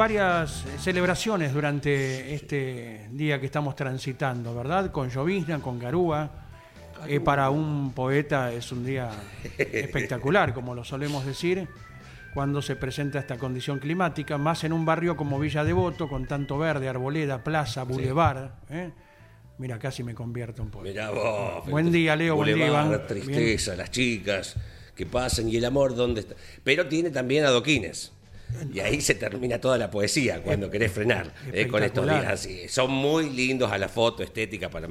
Varias celebraciones durante este día que estamos transitando, ¿verdad? Con llovizna, con garúa. Eh, para un poeta es un día espectacular, como lo solemos decir, cuando se presenta esta condición climática, más en un barrio como Villa Devoto, con tanto verde, arboleda, plaza, bulevar. ¿eh? Mira, casi me convierto un poco. Mirá vos. Buen día, Leo, buen día, Boulevard, Iván. tristeza, las chicas que pasan y el amor, ¿dónde está? Pero tiene también adoquines. Y ahí se termina toda la poesía cuando querés frenar eh, con estos días así. Son muy lindos a la foto estética para,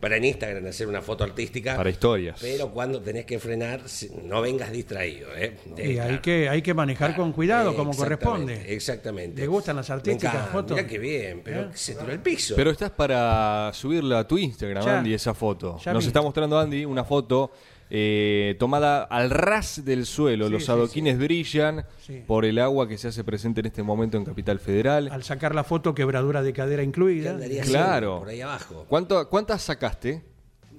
para en Instagram hacer una foto artística. Para historias. Pero cuando tenés que frenar, no vengas distraído. ¿eh? Y hay Claro. que, hay que manejar con cuidado, Eh, como corresponde. Exactamente. ¿Le gustan las artísticas encanta, fotos? Mirá qué bien, pero ¿Eh? se tiró al piso. Pero estás para subirla a tu Instagram, Ya. Andy, esa foto. Ya Nos vi. está mostrando Andy una foto eh, tomada al ras del suelo. Sí, Los sí, adoquines brillan Sí. por el agua que se hace presente en este momento en Capital Federal. Al sacar la foto, quebradura de cadera ¿Qué incluida. Claro. por ahí abajo? ¿Cuánto, ¿Cuántas sacaste?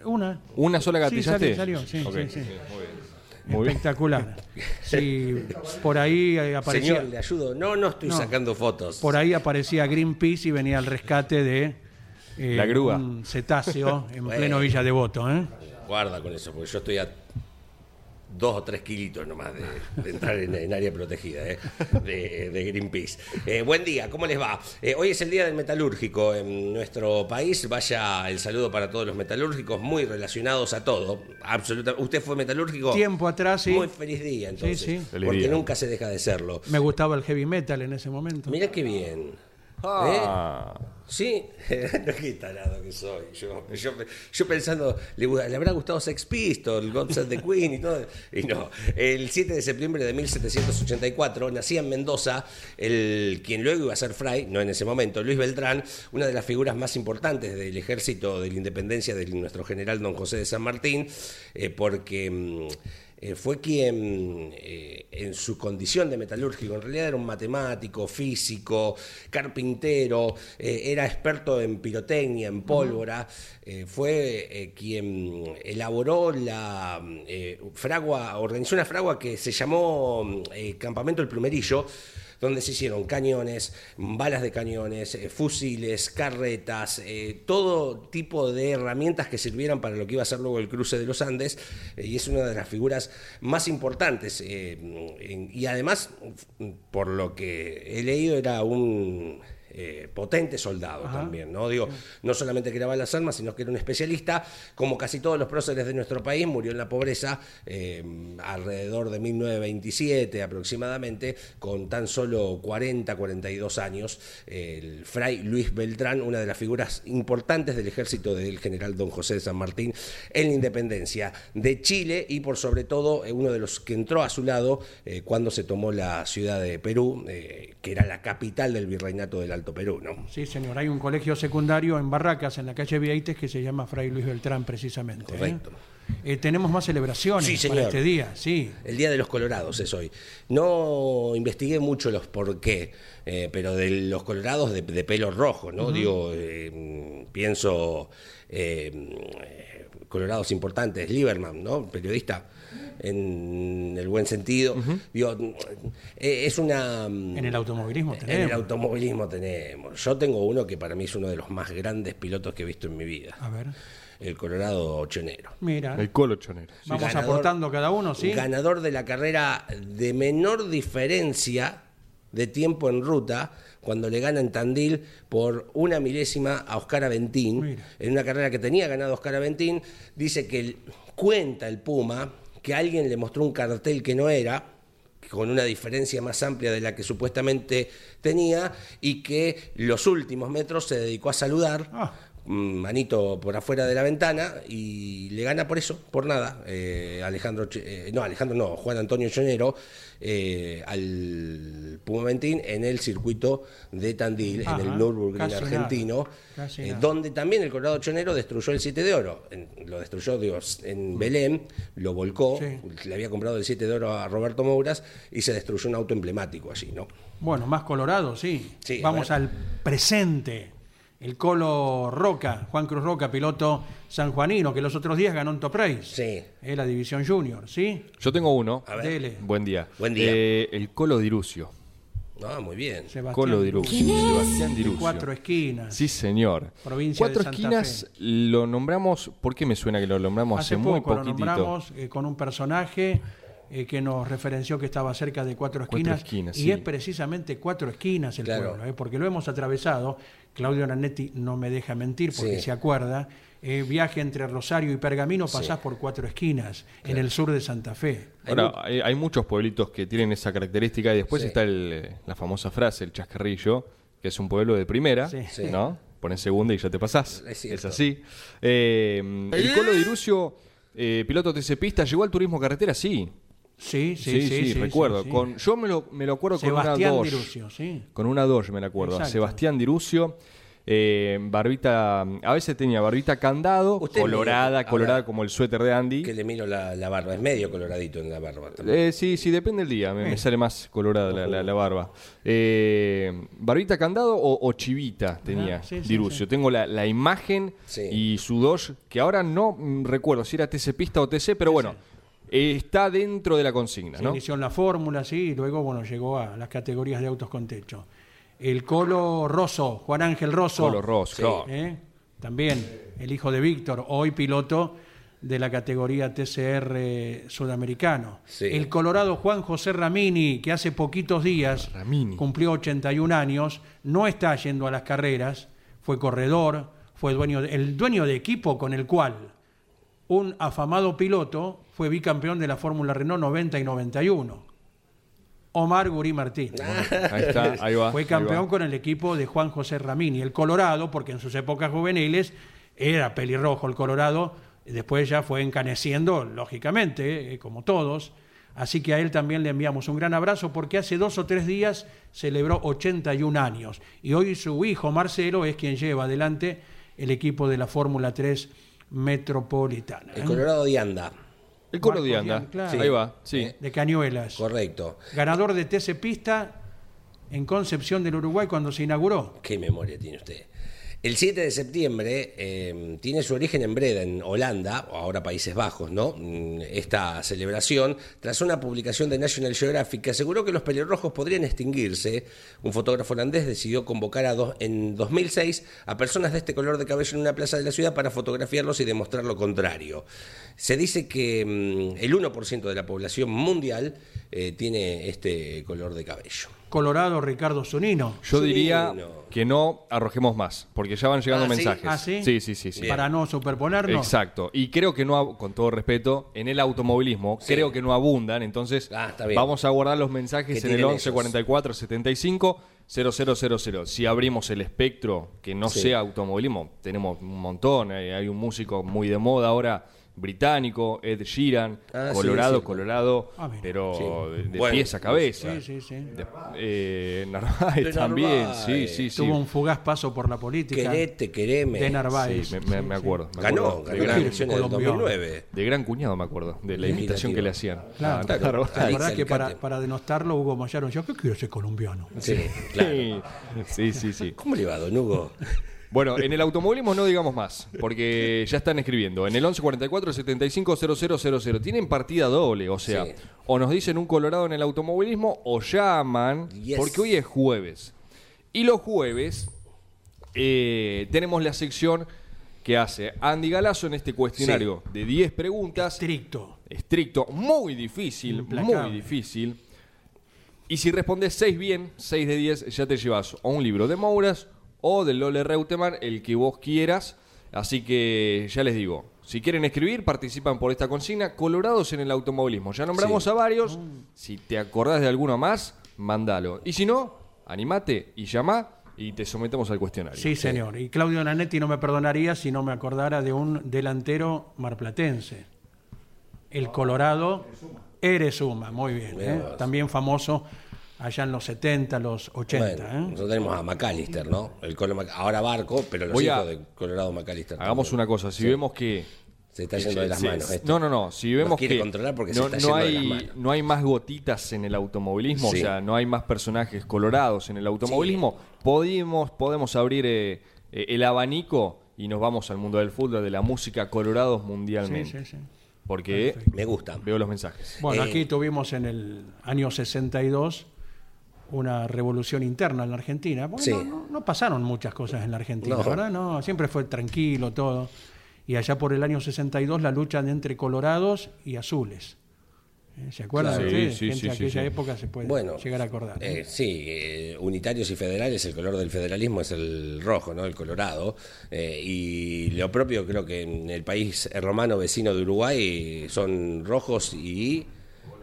Una. ¿Una sola Sí, gatillaste? salió, salió, sí, Ok, sí, sí. muy bien. Muy bien. Espectacular. Sí, por ahí eh, aparecía, Señor, le ayudo. No, no estoy No. sacando fotos. por ahí aparecía Greenpeace y venía al rescate de eh, La grúa. un cetáceo en Bueno. pleno Villa Devoto. ¿eh? Guarda con eso, porque yo estoy a dos o tres kilitos nomás de, de entrar en, en área protegida ¿eh? de, de Greenpeace. Eh, buen día, ¿cómo les va? Eh, hoy es el Día del Metalúrgico en nuestro país. Vaya el saludo para todos los metalúrgicos, muy relacionados a todo. Absoluta. ¿Usted fue metalúrgico? Tiempo atrás, sí. Muy feliz día, entonces. Sí, sí. Feliz Porque día. nunca se deja de serlo. Me gustaba el heavy metal en ese momento. Mira qué bien. Ah. ¿Eh? Sí, no qué tarado que soy. Yo, yo, yo pensando, le, habrá gustado Sex Pistols, God Save the Queen y todo. Y no, el 7 de septiembre de 1784 nacía en Mendoza el quien luego iba a ser Fray, no en ese momento, Luis Beltrán, una de las figuras más importantes del ejército de la independencia de nuestro general don José de San Martín, eh, porque. mm, eh, fue quien, eh, en su condición de metalúrgico, en realidad era un matemático, físico, carpintero, eh, era experto en pirotecnia, en pólvora, fue quien elaboró la fragua, organizó una fragua que se llamó Campamento El Plumerillo, donde se hicieron cañones, balas de cañones, eh, fusiles, carretas, eh, todo tipo de herramientas que sirvieran para lo que iba a ser luego el cruce de los Andes, eh, y es una de las figuras más importantes. y además, por lo que he leído, era un eh, potente soldado Ajá. también, ¿no? Digo, no solamente creaba las armas, sino que era un especialista, como casi todos los próceres de nuestro país, murió en la pobreza eh, alrededor de 1927 aproximadamente, con tan solo 40, 42 años, el fray Luis Beltrán, una de las figuras importantes del ejército del general don José de San Martín en la independencia de Chile y por sobre todo eh, uno de los que entró a su lado eh, cuando se tomó la ciudad de Perú, que era la capital del virreinato del Alto Perú, ¿no? Sí, señor. Hay un colegio secundario en Barracas, en la calle Vieites, que se llama Fray Luis Beltrán, precisamente. ¿eh? Correcto. Eh, tenemos más celebraciones Sí, para este día, sí. El Día de los Colorados es hoy. No investigué mucho los por qué, eh, pero de los colorados de, de pelo rojo, ¿no? Digo, eh, pienso eh, colorados importantes, Lieberman, ¿no? Periodista en el buen sentido. Digo, eh, es una... En el automovilismo En el tenemos. automovilismo tenemos. Yo tengo uno que para mí es uno de los más grandes pilotos que he visto en mi vida. A ver, El Colorado Ochonero. mira. El colo chonero. Vamos Ganador- aportando cada uno, ¿sí? Ganador de la carrera de menor diferencia de tiempo en ruta cuando le gana en Tandil por una milésima a Oscar Aventín, Mira. en una carrera que tenía ganado Oscar Aventín, dice que el- cuenta el Puma que alguien le mostró un cartel que no era, con una diferencia más amplia de la que supuestamente tenía, y que los últimos metros se dedicó a saludar, Ah. Manito por afuera de la ventana, y le gana por eso, por nada, eh, Alejandro, eh, no, Alejandro no, Juan Antonio Chonero, eh, al Puma Aventín en el circuito de Tandil, Ajá, en el Nürburgring argentino, nada. donde también el Colorado Chonero destruyó el 7 de oro. En- lo destruyó digo, en Belén, lo volcó, Sí. le había comprado el 7 de oro a Roberto Mouras y se destruyó un auto emblemático allí, ¿no? Bueno, más colorado, sí. Sí, Vamos al presente. El Colo Roca, Juan Cruz Roca, piloto sanjuanino, que los otros días ganó un Top Race. Sí. Es la División Junior, ¿sí? Yo tengo uno. A ver. Dele. Buen día. Buen día. Eh, el Colo Dirucio. Ah, muy bien. Sebastián Colo Dirucio. Sebastián Dirucio. Cuatro esquinas. Sí, señor. Provincia Cuatro de Santa esquinas lo nombramos. ¿Por qué me suena que lo nombramos hace, Hace muy poco lo nombramos eh, con un personaje eh, que nos referenció que estaba cerca de cuatro Cuatro esquinas. esquinas, y sí. es precisamente cuatro esquinas el Claro. pueblo, eh, porque lo hemos atravesado. Claudio Nanetti no me deja mentir porque Sí. se acuerda. eh, viaje entre Rosario y Pergamino, pasás por cuatro esquinas, en el sur de Santa Fe. Ahora, hay, hay muchos pueblitos que tienen esa característica y después Sí. está el, eh, la famosa frase, el chascarrillo, que es un pueblo de primera. ¿no? Pones segunda y ya te pasás. Es así. Eh, el Colo Dirucio, eh, piloto TC Pista, ¿llegó al turismo carretera? Sí. Sí, sí, sí. sí, recuerdo. sí, sí. Con, yo me lo, me lo acuerdo Sebastián con una Dirucio, sí. Con una Dodge, me la acuerdo. Exacto. Sebastián Dirucio. eh, barbita, a veces tenía barbita candado, Usted colorada, colorada ahora, como el suéter de Andy. Que le miro la, la barba, es medio coloradito en la barba. también. Eh, sí, sí, depende del día. Me, me sale más colorada la, la- la barba. Eh, ¿Barbita candado o, o chivita tenía Ah, sí, sí, Dirucio? sí. Tengo la, la imagen Sí. y su Dodge, que ahora no mm, recuerdo si era TC Pista o TC, pero bueno, está dentro de la consigna, Se ¿no? inició en la fórmula, sí, y luego bueno, llegó a las categorías de autos con techo. El Colo Rosso, Juan Ángel Rosso. Colo Rosso, Sí. ¿eh? También el hijo de Víctor, hoy piloto de la categoría TCR sudamericano. Sí. El colorado Juan José Ramini, que hace poquitos días Ramini. cumplió 81 años, no está yendo a las carreras, fue corredor, fue dueño de- el dueño de equipo con el cual un afamado piloto fue bicampeón de la Fórmula Renault 90 y 91. Omar Gurí Martín. Ahí está, ahí va. Fue ahí campeón va. con el equipo de Juan José Ramini, el Colorado, porque en sus épocas juveniles era pelirrojo el Colorado, y después ya fue encaneciendo, lógicamente, eh, como todos. Así que a él también le enviamos un gran abrazo porque hace dos o tres días celebró 81 años y hoy su hijo Marcelo es quien lleva adelante el equipo de la Fórmula 3 Metropolitana. El ¿eh? Colorado de Anda, El Colo Marcos de Anda. Claro. Ahí va, sí. Eh, De Cañuelas. correcto. Ganador de TC Pista en Concepción del Uruguay cuando se inauguró. Qué memoria tiene usted. El 7 de septiembre eh, tiene su origen en Breda, en Holanda, o ahora Países Bajos, ¿no? Mm, Esta celebración, tras una publicación de National Geographic que aseguró que los pelirrojos podrían extinguirse, un fotógrafo holandés decidió convocar a dos- en 2006 a personas de este color de cabello en una plaza de la ciudad para fotografiarlos y demostrar lo contrario. Se dice que mm, el 1% de la población mundial eh, tiene este color de cabello. Colorado Ricardo Zunino. Yo diría que no arrojemos más, porque ya van llegando Ah, ¿sí? mensajes. ¿Ah, sí? Sí, sí, sí. sí. Para no superponernos. Exacto. Y creo que no, con todo respeto, en el automovilismo, Sí. creo que no abundan. Entonces, Ah, está bien. vamos a guardar los mensajes en el tiren 11 44 75 0000. Si abrimos el espectro que no Sí. sea automovilismo, tenemos un montón. Hay, hay un músico muy de moda ahora. Británico, Ed Sheeran, Ah, Colorado, sí. Colorado, Ah, pero Sí. de, de Bueno, pies a cabeza. Sí, sí, sí. De- eh, Narváez De también, Narváez. sí, sí, sí. Tuvo un fugaz paso por la política Querete, quereme. de Narváez. Sí, me, me- me Sí, sí. acuerdo. me Ganó, acuerdo. ganó de, las gran, elecciones del colombiano. 2009. de gran cuñado, me acuerdo, de la imitación que le hacían. Claro. Claro. Narváez. La verdad que para, denostarlo, Hugo Mayaro decía, ¿qué quiere ser colombiano? Sí, claro. Sí, sí, sí. ¿Cómo le va, don Hugo? Bueno, en el automovilismo no digamos más, porque ya están escribiendo. En el 1144 75 000 tienen partida doble, o sea, Sí. o nos dicen un colorado en el automovilismo o llaman, Yes. porque hoy es jueves. Y los jueves eh, tenemos la sección que hace Andy Galazo en este cuestionario de 10 preguntas. Estricto. estricto, muy difícil, Implacable. muy difícil. Y si respondes 6 bien, 6 de 10, ya te llevas o un libro de Mouras o del Lole Reutemann, el que vos quieras. Así que ya les digo, si quieren escribir, participan por esta consigna. Colorados en el automovilismo. Ya nombramos Sí. a varios. Si te acordás de alguno más, mandalo. Y si no, animate y llama y te sometemos al cuestionario. Sí, señor. Y Claudio Nanetti no me perdonaría si no me acordara de un delantero marplatense. El Colorado Erezuma, muy bien. ¿eh? También famoso allá en los 70, los 80. Bueno, ¿eh? nosotros tenemos a McAllister, ¿no? El Colo Mac- ahora Barco, pero los Voy a- hijos de Colorado McAllister. Hagamos también. una cosa, si Sí. vemos que Se está yendo de las Sí, manos. sí. esto. No, no, no. Si vemos quiere que controlar porque se no, está no yendo de hay, las manos. no hay más gotitas en el automovilismo, Sí. o sea, no hay más personajes colorados en el automovilismo, podemos, podemos abrir eh, eh, el abanico y nos vamos al mundo del fútbol, de la música colorados Sí, mundialmente. sí, sí. Porque Me gusta. veo los mensajes. Bueno, Eh, aquí tuvimos en el año 62 una revolución interna en la Argentina. Porque Sí. no, no- no pasaron muchas cosas en la Argentina, No. ¿verdad? No, siempre fue tranquilo todo. Y allá por el año 62 la lucha de entre colorados y azules. ¿Eh? ¿Se acuerdan Claro. ustedes? Sí, sí, Gente de aquella sí. época se puede Bueno, llegar a acordar. eh, sí, eh, unitarios y federales, el color del federalismo es el rojo, ¿no? El colorado. Eh, y lo propio creo que en el país romano vecino de Uruguay son rojos y,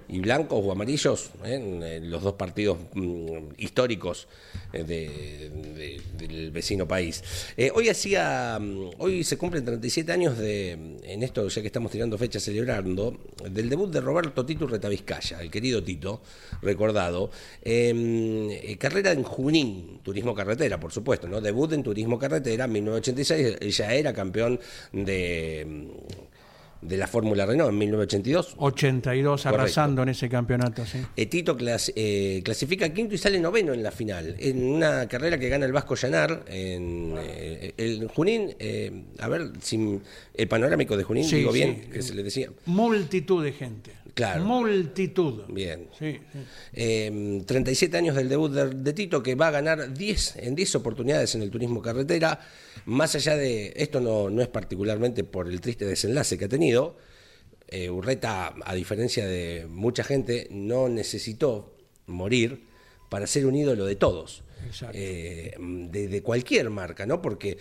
y blancos o amarillos, ¿eh? los dos partidos mm, históricos eh, de- de- del vecino país. Eh, hoy hacía, mm, hoy se cumplen 37 años de, en esto ya que estamos tirando fecha celebrando, del debut de Roberto Tito Retavizcaya, el querido Tito, recordado, eh, carrera en Junín, turismo carretera, por supuesto, ¿no? Debut en turismo carretera, 1986, él ya era campeón de, mm, de la Fórmula Renault en 1982. 82 Correcto. arrasando en ese campeonato, sí. Eh, Tito clas- eh, clasifica quinto y sale noveno en la final, en una carrera que gana el Vasco Llanar. En, eh, el Junín, eh, a ver, si el panorámico de Junín, Sí, digo sí. bien, que se le decía. Multitud de gente. Claro. Multitud. Bien. Sí, sí. Eh, 37 años del debut de, de Tito, que va a ganar 10 en 10 oportunidades en el turismo carretera. Más allá de esto, no, no es particularmente por el triste desenlace que ha tenido. Eh, Urreta, a diferencia de mucha gente, no necesitó morir para ser un ídolo de todos. Eh, de, de cualquier marca, ¿no? Porque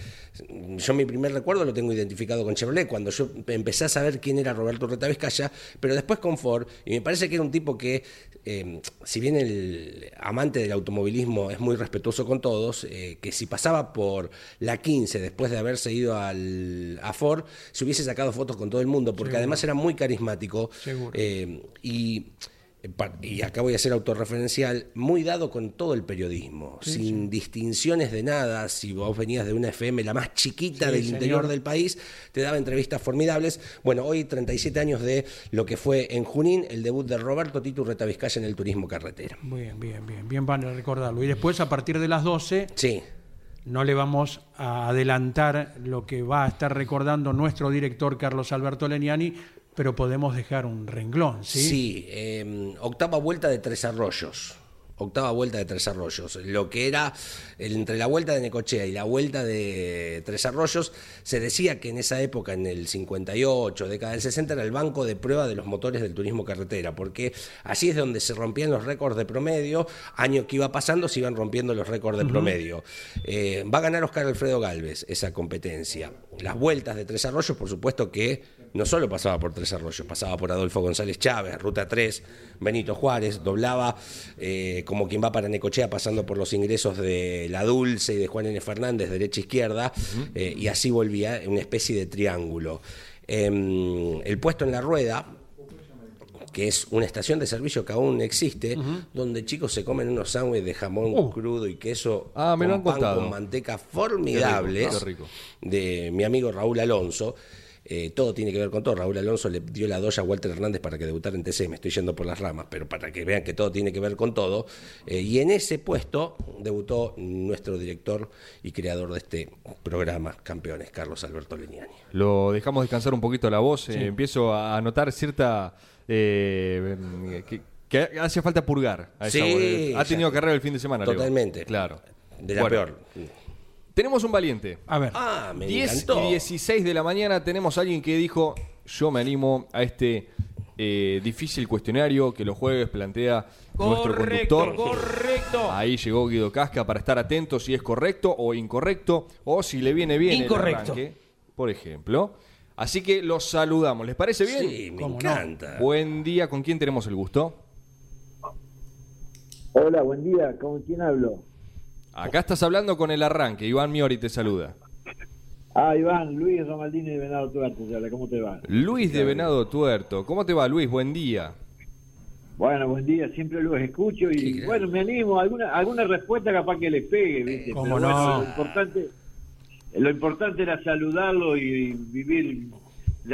yo mi primer recuerdo lo tengo identificado con Chevrolet, cuando yo empecé a saber quién era Roberto Urreta Vizcaya, pero después con Ford, y me parece que era un tipo que, eh, si bien el amante del automovilismo es muy respetuoso con todos, eh, que si pasaba por la 15 después de haberse ido al, a Ford, se hubiese sacado fotos con todo el mundo, porque además era muy carismático. Seguro. Y, y acá voy a ser autorreferencial, muy dado con todo el periodismo, sin distinciones de nada. Si vos venías de una FM, la más chiquita Sí, del señor. interior del país, te daba entrevistas formidables. Bueno, hoy 37 años de lo que fue en Junín, el debut de Roberto Tito Urreta Vizcaya en el turismo carretera. Bien, bien, bien. Bien van a recordarlo. Y después, a partir de las 12, Sí, no le vamos a adelantar lo que va a estar recordando nuestro director Carlos Alberto Leniani, pero podemos dejar un renglón, ¿sí? Sí, eh, octava vuelta de Tres Arroyos. Octava vuelta de Tres Arroyos. Lo que era entre la vuelta de Necochea y la vuelta de Tres Arroyos, se decía que en esa época, en el 58, década del 60, era el banco de prueba de los motores del turismo carretera, porque así es donde se rompían los récords de promedio. Año que iba pasando, se iban rompiendo los récords de promedio. Eh, va a ganar Oscar Alfredo Galvez esa competencia. Las vueltas de Tres Arroyos, por supuesto que no solo pasaba por Tres Arroyos, pasaba por Adolfo González Chávez, Ruta 3, Benito Juárez, doblaba eh, como quien va para Necochea pasando por los ingresos de La Dulce y de Juan N. Fernández, derecha izquierda, eh, y así volvía en una especie de triángulo. Em, el puesto en la rueda, que es una estación de servicio que aún existe, donde chicos se comen unos sándwiches de jamón Uh. crudo y queso Ah, me lo con han pan con manteca formidables Qué rico, de mi amigo Raúl Alonso. Eh, todo tiene que ver con todo. Raúl Alonso le dio la doya a Walter Hernández para que debutara en TC. Me estoy yendo por las ramas, pero para que vean que todo tiene que ver con todo. Eh, y en ese puesto debutó nuestro director y creador de este programa, Campeones, Carlos Alberto Leniani. Lo dejamos descansar un poquito la voz. eh, empiezo a notar cierta. Eh, que, que hace falta purgar. A esa Sí, Ha tenido carrera el fin de semana, Leo. Totalmente. Claro. De la Bueno, peor. Tenemos un valiente. A ver, Ah, me 10 encantó. y 16 de la mañana tenemos a alguien que dijo, yo me animo a este eh, difícil cuestionario que los jueves plantea nuestro conductor. correcto. Ahí llegó Guido Casca para estar atento si es correcto o incorrecto o si le viene bien Incorrecto. el arranque, por ejemplo. Así que los saludamos. ¿Les parece bien? Sí, me encanta. Buen día. ¿Con quién tenemos el gusto? Hola, buen día. ¿Con quién hablo? Acá estás hablando con el arranque. Iván Miori te saluda. Ah, Iván, Luis Romaldini de Venado Tuerto. ¿Cómo te va? Luis de Venado Tuerto. ¿Cómo te va, Luis? Buen día. Bueno, buen día. Siempre los escucho y bueno, me animo. Alguna alguna respuesta capaz que les pegue, ¿viste? ¿Cómo Pero no? bueno, lo importante, lo importante era saludarlo y vivir.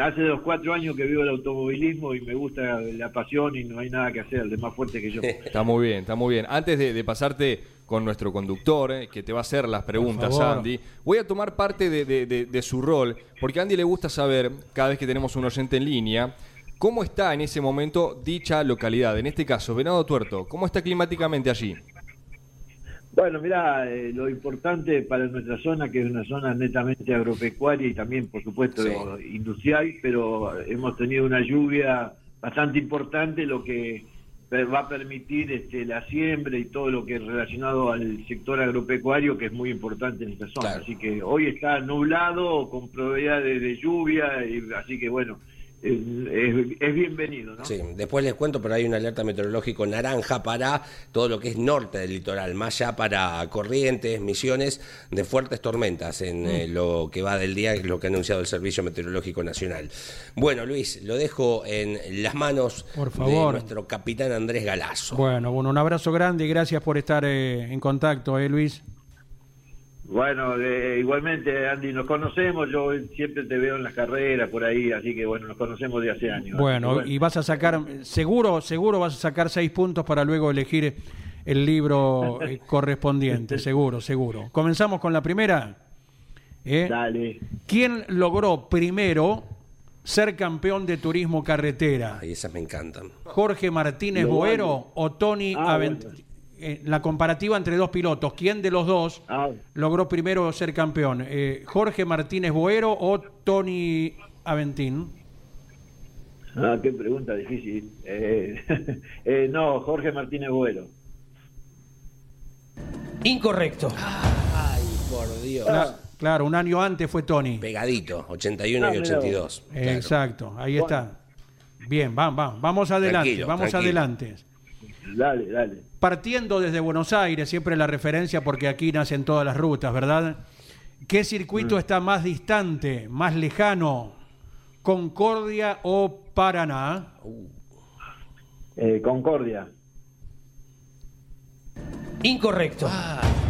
Hace dos, cuatro años que vivo el automovilismo y me gusta la pasión y no hay nada que hacer, de más fuerte que yo. Está muy bien, está muy bien. Antes de, de pasarte con nuestro conductor, eh, que te va a hacer las preguntas. Andy, voy a tomar parte de, de- de- de su rol, porque a Andy le gusta saber, cada vez que tenemos un oyente en línea, cómo está en ese momento dicha localidad. En este caso, Venado Tuerto, ¿cómo está climáticamente allí? Bueno, mira, lo importante para nuestra zona, que es una zona netamente agropecuaria y también, por supuesto, Sí. industrial, pero hemos tenido una lluvia bastante importante, lo que va a permitir este, la siembra y todo lo que es relacionado al sector agropecuario, que es muy importante en esta zona. Claro. Así que hoy está nublado, con probabilidades de lluvia, y, así que bueno, es, es- bienvenido, ¿no? Sí, después les cuento, pero hay una alerta meteorológico naranja para todo lo que es norte del litoral, más allá para Corrientes, Misiones, de fuertes tormentas en eh, lo que va del día, es lo que ha anunciado el Servicio Meteorológico Nacional. Bueno, Luis, lo dejo en las manos Por de nuestro capitán Andrés Galazo. Bueno, bueno, un abrazo grande y gracias por estar eh, en contacto, ¿eh, Luis? Bueno, eh, igualmente, Andy, nos conocemos, yo siempre te veo en las carreras por ahí, así que bueno, nos conocemos de hace años. Bueno, y vas a sacar, seguro, seguro vas a sacar seis puntos para luego elegir el libro eh, correspondiente, seguro, seguro. Comenzamos con la primera. ¿eh? Dale. ¿Quién logró primero ser campeón de turismo carretera? Ay, esas me encantan. ¿Jorge Martínez Lo Boero o Tony Ah, Avent- bueno. Eh, La comparativa entre dos pilotos. ¿Quién de los dos Ah, logró primero ser campeón? Eh, ¿Jorge Martínez Boero o Tony Aventín? ah, qué pregunta difícil. Eh, eh, no, Jorge Martínez Buero. Incorrecto. Ay, por Dios. Cla- Claro, un año antes fue Tony. Pegadito, 81 Ah, y mira 82. claro. Exacto, ahí está. Bien, vamos, vamos, vamos adelante, Tranquilo, vamos tranquilo. adelante. Dale, dale. Partiendo desde Buenos Aires, siempre la referencia porque aquí nacen todas las rutas, ¿verdad? ¿Qué circuito está más distante, más lejano? ¿Concordia o Paraná? Eh, Concordia. Incorrecto.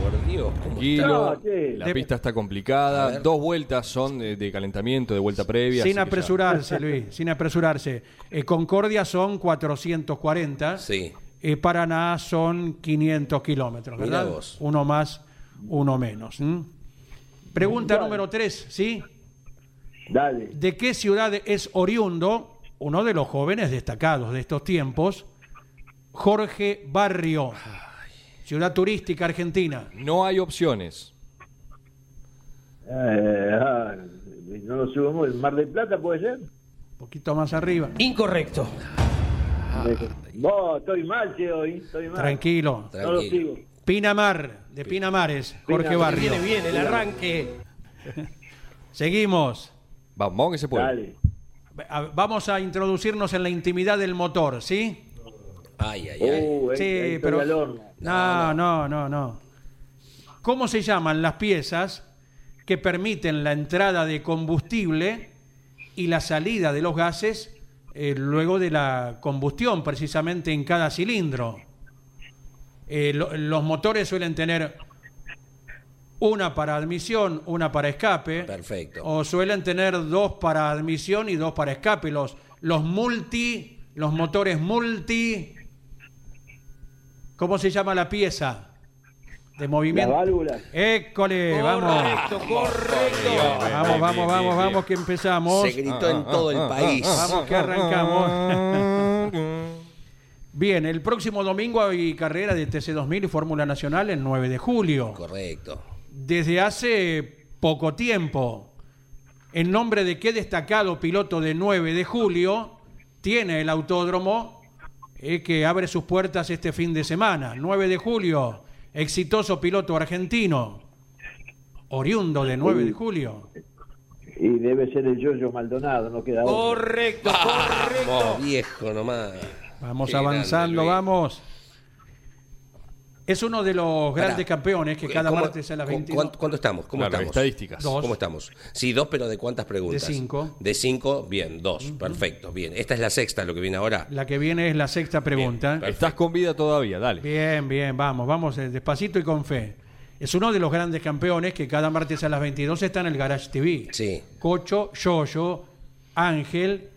Por Dios, ¿cómo Tranquilo, No, sí. la De- pista está complicada. Dos vueltas son de, de calentamiento, de vuelta previa. Sin ya- apresurarse, Luis, sin apresurarse. Eh, Concordia son 440. Sí. Eh, Paraná son 500 kilómetros, ¿verdad? vos. Uno más, uno menos. Pregunta número 3, ¿sí? Dale. ¿De qué ciudad es oriundo uno de los jóvenes destacados de estos tiempos, Jorge Barrio? Ciudad turística argentina. No hay opciones. Eh, ah, no lo subimos. ¿El Mar del Plata puede ser? Un poquito más arriba. Incorrecto. Vos, estoy mal, che, hoy. Estoy mal. Tranquilo. No lo sigo. Pinamar, de Pinamares, Jorge Pinamar. Barrio. Viene bien el arranque. Seguimos. Vamos, vamos que se puede. Dale. A- Vamos a introducirnos en la intimidad del motor, ¿sí? Ay, ay, ay. Uh, ahí- Sí, ahí pero... No, no, no, no. ¿Cómo se llaman las piezas que permiten la entrada de combustible y la salida de los gases eh, luego de la combustión, precisamente en cada cilindro? Eh, lo- los motores suelen tener una para admisión, una para escape. Perfecto. O suelen tener dos para admisión y dos para escape. Los, los multi, los motores multi. ¿Cómo se llama la pieza? De Las movimiento. válvulas. École, vamos. Correcto, correcto. Vamos, vamos, vamos, vamos, que empezamos. Se gritó en todo el país. Vamos que arrancamos. Bien, el próximo domingo hay carrera de TC2000 y Fórmula Nacional el 9 de julio. Correcto. Desde hace poco tiempo, en nombre de qué destacado piloto de 9 de julio tiene el autódromo eh, que abre sus puertas este fin de semana. 9 de julio, exitoso piloto argentino, oriundo de 9 de julio. Y debe ser el Yoyo Maldonado, no queda otro. Correcto, correcto. Vamos, viejo nomás. Vamos Qué avanzando, grande, Luis. vamos. Es uno de los Pará. grandes campeones que cada ¿Cómo- martes a las cu- 22. ¿Cuánto, cuánto estamos? ¿Cómo Claro, estamos? estadísticas. Dos. ¿Cómo estamos? Sí, dos, pero ¿de cuántas preguntas? De cinco. De cinco, bien, dos. Perfecto, bien. Esta es la sexta, lo que viene ahora. La que viene es la sexta pregunta. Bien, Estás con vida todavía, dale. Bien, bien, vamos, vamos eh, despacito y con fe. Es uno de los grandes campeones que cada martes a las 22 está en el Garage TV. Sí. Cocho, Yoyo, Ángel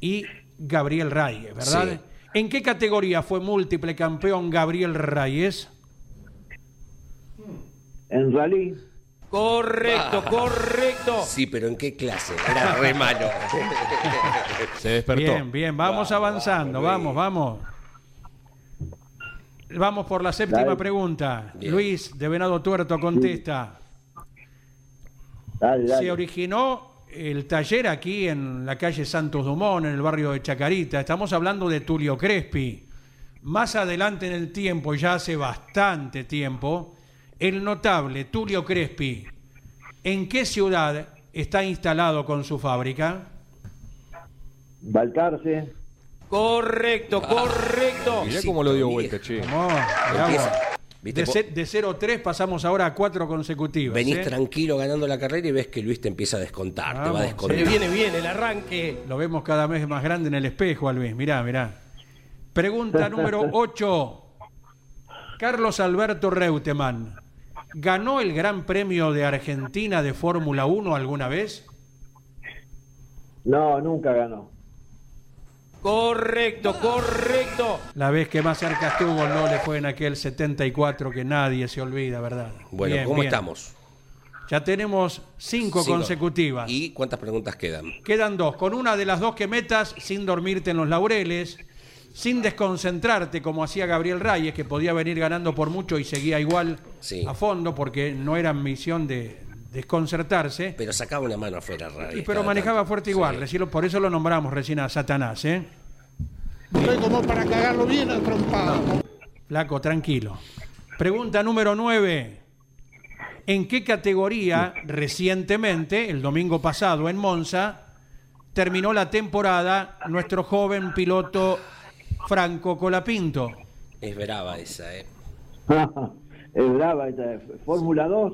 y Gabriel Reyes, ¿verdad? Sí. ¿En qué categoría fue múltiple campeón Gabriel Reyes? En rally, Correcto, correcto. Sí, pero ¿en qué clase? Era re malo. Se despertó. Bien, bien, vamos avanzando, vamos, vamos. Vamos por la séptima Dale. pregunta. Bien. Luis de Venado Tuerto contesta. dale, Se originó el taller aquí en la calle Santos Dumont, en el barrio de Chacarita. Estamos hablando de Tulio Crespi. Más adelante en el tiempo, ya hace bastante tiempo, el notable Tulio Crespi, ¿en qué ciudad está instalado con su fábrica? Balcarce, Correcto, correcto. Mirá cómo lo dio vuelta, che. Vamos. ¿Viste? De, ce- de 0-3 pasamos ahora a 4 consecutivas. Venís ¿eh? tranquilo ganando la carrera y ves que Luis te empieza a descontar, te va a Se descontar. le viene bien el arranque. Lo vemos cada vez más grande en el espejo, a Luis. Mirá, mirá. Pregunta número 8. Carlos Alberto Reutemann. ¿Ganó el Gran Premio de Argentina de Fórmula 1 alguna vez? no, nunca ganó. Correcto, correcto. La vez que más cerca estuvo no le fue en aquel 74 que nadie se olvida, ¿verdad? Bueno, Bien, ¿cómo bien. estamos? Ya tenemos cinco, Cinco. consecutivas. ¿Y cuántas preguntas quedan? Quedan dos. Con una de las dos que metas, sin dormirte en los laureles, sin desconcentrarte como hacía Gabriel Reyes, que podía venir ganando por mucho y seguía igual Sí. a fondo, porque no era misión de desconcertarse. Pero sacaba una mano afuera, Reyes, Y pero manejaba tanto. fuerte igual, Sí. recién por eso lo nombramos recién a Satanás, ¿eh? Estoy como para cagarlo bien al trompado. Flaco, tranquilo. Pregunta número 9. ¿En qué categoría recientemente, el domingo pasado en Monza, terminó la temporada nuestro joven piloto Franco Colapinto? Es brava esa, ¿eh? es brava esta. Fórmula 2,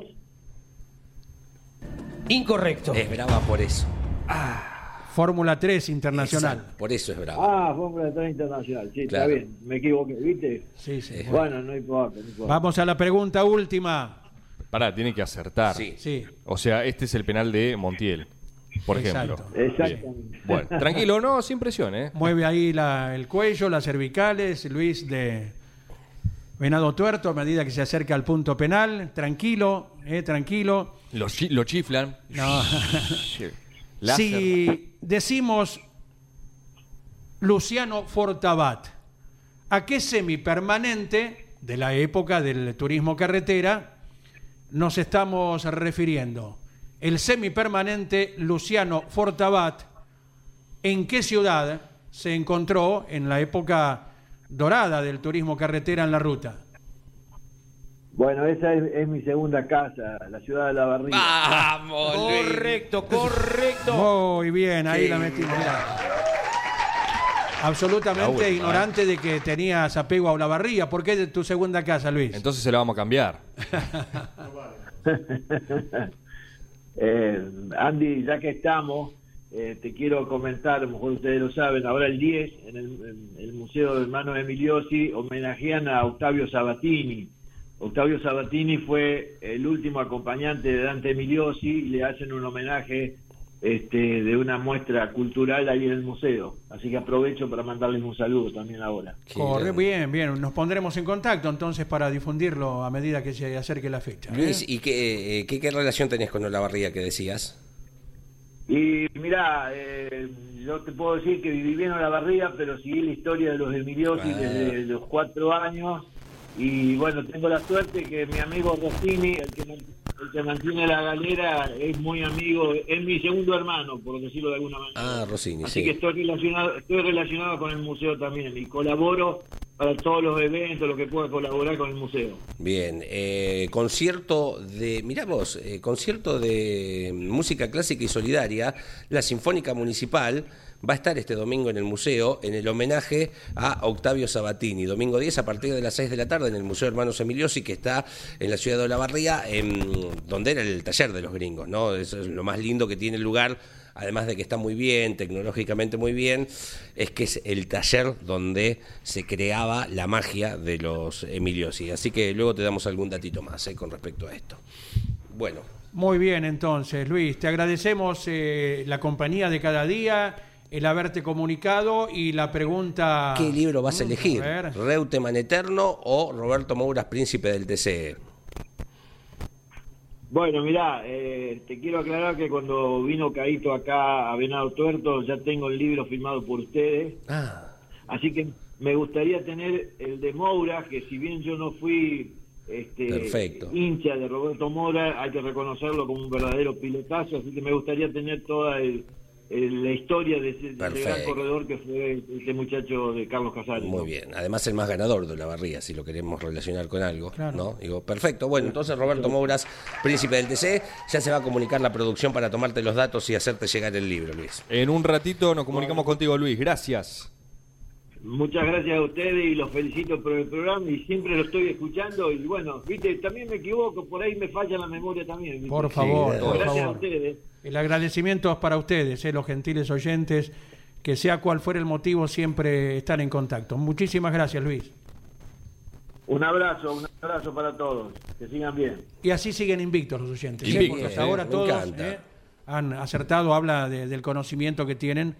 Incorrecto. Es brava por eso. Fórmula 3 Internacional. Exacto, por eso es brava. ah, Fórmula 3 Internacional, sí, Claro. está bien, me equivoqué, ¿viste? Sí, sí. Bueno, no importa, no importa. Vamos a la pregunta última. Pará, tiene que acertar. Sí. Sí. O sea, este es el penal de Montiel, por ejemplo. Exacto. Exactamente. Bien. Bueno, tranquilo, no, sin presión, ¿eh? Mueve ahí la- el cuello, las cervicales, Luis de Venado Tuerto a medida que se acerca al punto penal. Tranquilo, eh, tranquilo. Lo, chi- lo chiflan. No. Láser. Si decimos Luciano Fortabat, ¿a qué semipermanente de la época del turismo carretera nos estamos refiriendo? El semipermanente Luciano Fortabat, ¿en qué ciudad se encontró en la época dorada del turismo carretera en la ruta? Bueno, esa es, es mi segunda casa, la ciudad de La Barriga. ¡Vamos! Correcto, correcto. Muy bien, ahí Sí. la metimos. mirá. Absolutamente última, ignorante de que tenías apego a Olavarría. ¿Por qué de tu segunda casa, Luis? Entonces se la vamos a cambiar. Eh, Andy, ya que estamos, eh, te quiero comentar, a lo mejor ustedes lo saben, ahora el 10, en el, en el Museo de Hermanos Emiliosi, homenajean a Octavio Sabatini. Octavio Sabatini fue el último acompañante de Dante Emiliosi y le hacen un homenaje este, de una muestra cultural ahí en el museo. Así que aprovecho para mandarles un saludo también ahora. Corre bien, bien. Nos pondremos en contacto entonces para difundirlo a medida que se acerque la fecha. ¿eh? Luis, ¿y qué, eh, qué, qué relación tenés con Olavarría que decías? Y mira, eh, yo te puedo decir que viví bien en la barriga, pero seguí la historia de los Emiliosi Ah. desde los cuatro años Y bueno, tengo la suerte que mi amigo Rossini, el que, el que mantiene la galera, es muy amigo, es mi segundo hermano, por decirlo de alguna manera. Ah, Rossini, Así sí. que estoy relacionado, estoy relacionado con el museo también y colaboro para todos los eventos, lo que pueda colaborar con el museo. Bien, eh, concierto de, mirá vos, eh, concierto de música clásica y solidaria, la Sinfónica Municipal va a estar este domingo en el museo en el homenaje a Octavio Sabatini, domingo 10 a partir de las 6 de la tarde en el Museo Hermanos Emiliosi que está en la ciudad de Olavarría, en, donde era el taller de los gringos, ¿no? Eso es lo más lindo que tiene el lugar. Además de que está muy bien, tecnológicamente muy bien, es que es el taller donde se creaba la magia de los Emiliosi. Así que luego te damos algún datito más eh, con respecto a esto. Bueno, Muy bien, entonces, Luis, te agradecemos eh, la compañía de cada día, el haberte comunicado y la pregunta... ¿qué libro vas a Mm, elegir? ver. ¿Reutemann Eterno o Roberto Mouras, Príncipe del TCE? Bueno, mirá, eh, te quiero aclarar que cuando vino Caíto acá a Venado Tuerto, ya tengo el libro firmado por ustedes. Ah, Así que me gustaría tener el de Moura, que si bien yo no fui este, Perfecto. hincha de Roberto Moura, hay que reconocerlo como un verdadero pilotazo, así que me gustaría tener toda el- la historia de ese, de ese gran corredor que fue este muchacho de Carlos Casares. muy ¿no? bien. Además, el más ganador de la barría, si lo queremos relacionar con algo. Claro. ¿no? Digo, perfecto. Bueno, entonces Roberto Mouras, Príncipe del TCE, ya se va a comunicar la producción para tomarte los datos y hacerte llegar el libro, Luis. En un ratito nos comunicamos contigo, Luis. Gracias. Muchas gracias a ustedes y los felicito por el programa y siempre lo estoy escuchando y bueno, viste, también me equivoco, por ahí me falla la memoria también. ¿viste? Por favor, Sí, por gracias a ustedes. El agradecimiento es para ustedes, eh, los gentiles oyentes, que sea cual fuera el motivo, siempre están en contacto. Muchísimas gracias, Luis. Un abrazo, un abrazo para todos. Que sigan bien. Y así siguen invictos los oyentes, ¿eh? Invictos, porque hasta eh, ahora todos eh, han acertado, habla de- del conocimiento que tienen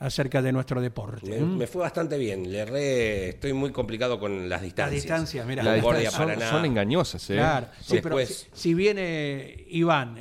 acerca de nuestro deporte. Me, fue bastante bien. Le erré, estoy muy complicado con las distancias. distancias, mira. La distancia- son, son engañosas, ¿eh? Claro, sí, pero si, si viene Iván,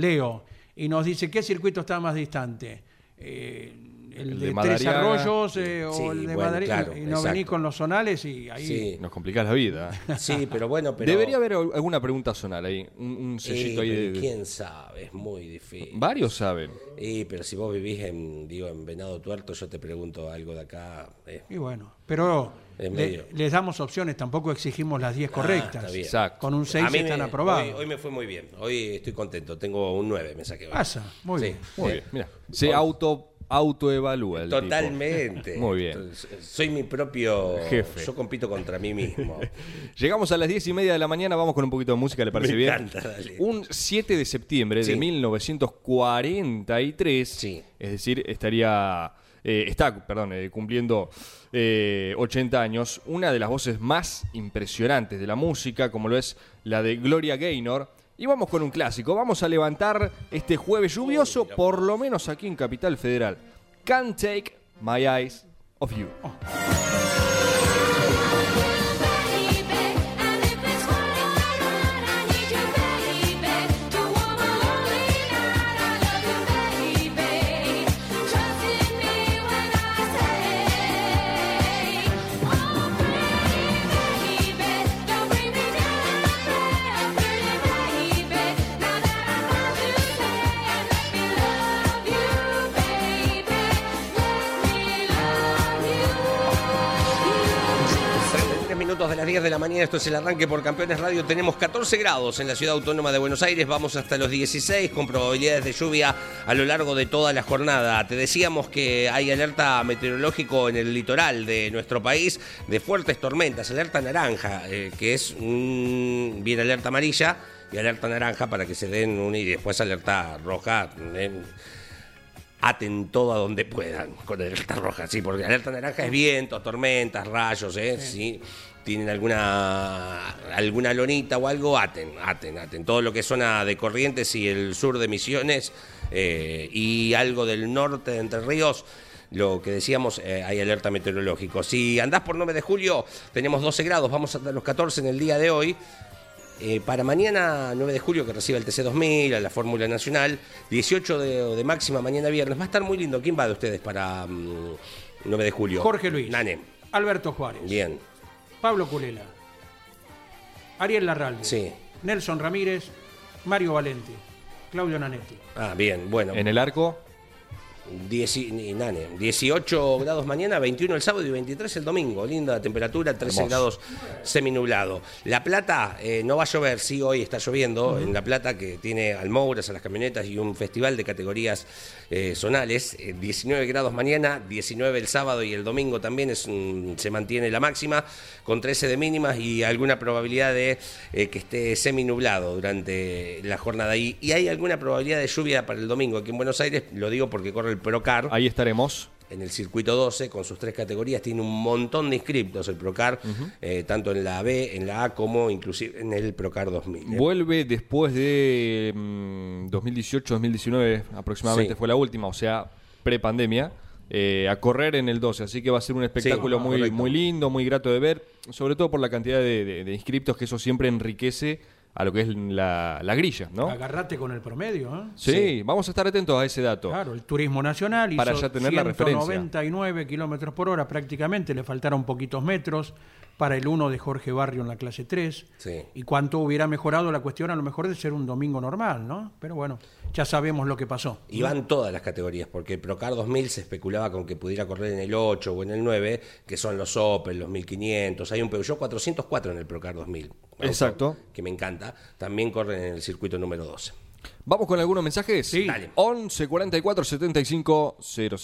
Leo, y nos dice qué circuito está más distante, eh, el, El de, de Tres Madariaga. Arroyos eh, o el de bueno, Madariaga, claro, y no exacto. venís con los zonales y ahí... Sí, Nos complicás la vida. sí, pero bueno, pero. Debería haber alguna pregunta zonal ahí. Un, un Sí, sellito ahí de. de- ¿Quién sabe? Es muy difícil. Varios saben. Y, pero si vos vivís en, digo, en Venado Tuerto, yo te pregunto algo de acá. eh, Y bueno, pero le- les damos opciones, tampoco exigimos las 10 Ah, correctas. está bien. Exacto. Con un A 6 mí están me- aprobados. Hoy, hoy me fue muy bien. Hoy estoy contento. Tengo un 9, me saqué hoy. Pasa, muy Sí. bien. Muy bien. Mira. Se auto autoevalúa el tipo. Totalmente. Muy bien. Soy mi propio Jefe. Yo compito contra mí mismo. Llegamos a las diez y media de la mañana, vamos con un poquito de música, ¿le parece Me bien? encanta, dale. Un 7 de septiembre Sí. de 1943, Sí. es decir, estaría, eh, está, perdón, eh, cumpliendo eh, 80 años, una de las voces más impresionantes de la música, como lo es la de Gloria Gaynor. Y vamos con un clásico, vamos a levantar este jueves lluvioso, por lo menos aquí en Capital Federal. Can't Take My Eyes Off You. Tres las 10 de la mañana, esto es el arranque por Campeones Radio. Tenemos 14 grados en la ciudad autónoma de Buenos Aires, vamos hasta los 16 con probabilidades de lluvia a lo largo de toda la jornada. Te decíamos que hay alerta meteorológico en el litoral de nuestro país de fuertes tormentas, alerta naranja, eh, que es un, bien alerta amarilla y alerta naranja para que se den un y después alerta roja. eh, aten todo a donde puedan con alerta roja, sí, porque alerta naranja es viento, tormentas, rayos, ¿eh? Si tienen alguna alguna lonita o algo, aten, aten, aten. Todo lo que zona de Corrientes y el sur de Misiones eh, y algo del norte de Entre Ríos. Lo que decíamos, eh, hay alerta meteorológico. Si andás por 9 de julio, tenemos 12 grados, vamos hasta los 14 en el día de hoy. Eh, para mañana, 9 de julio, que recibe el TC2000, a la Fórmula Nacional, 18 de, de máxima mañana viernes. Va a estar muy lindo. ¿Quién va de ustedes para mm, 9 de julio? Jorge Luis. Nane. Alberto Juárez. Bien. Pablo Culela, Ariel Larralde, sí. Nelson Ramírez, Mario Valente, Claudio Nanetti. Ah, bien, bueno. En el arco. 18 grados mañana, 21 el sábado y 23 el domingo. Linda temperatura, 13 Hermoso. grados seminublado. La Plata eh, no va a llover, sí, hoy está lloviendo. En La Plata, que tiene almouras a las camionetas y un festival de categorías eh, zonales. eh, 19 grados mañana, 19 el sábado y el domingo también es se mantiene la máxima, con 13 de mínimas y alguna probabilidad de eh, que esté seminublado durante la jornada. Y, y hay alguna probabilidad de lluvia para el domingo aquí en Buenos Aires, lo digo porque corre el Procar ahí estaremos. en el circuito 12 con sus tres categorías tiene un montón de inscriptos el Procar eh, tanto en la B en la A como inclusive en el Procar 2000 ¿eh? Vuelve después de mm, 2018-2019, aproximadamente Sí. fue la última, o sea, pre-pandemia, eh, a correr en el 12. Así que va a ser un espectáculo Sí, muy, correcto. muy lindo, muy grato de ver, sobre todo por la cantidad de, de- de inscriptos, que eso siempre enriquece a lo que es la, la grilla, ¿no? Agarrate con el promedio, ¿eh? Sí, vamos a estar atentos a ese dato. Claro, el turismo nacional hizo Para ya tener la referencia. 199 kilómetros por hora prácticamente, le faltaron poquitos metros para el 1 de Jorge Barrio en la clase 3. Sí. Y cuánto hubiera mejorado la cuestión a lo mejor de ser un domingo normal, ¿no? Pero bueno, ya sabemos lo que pasó. y van todas las categorías porque el Procar 2000 se especulaba con que pudiera correr en el 8 o en el 9 que son los Opel, los 1500 hay un Peugeot 404 en el Procar 2000 auto Exacto. que me encanta también corren en el circuito número 12 ¿Vamos con algunos mensajes? Sí. Dale. 11 44 75 000.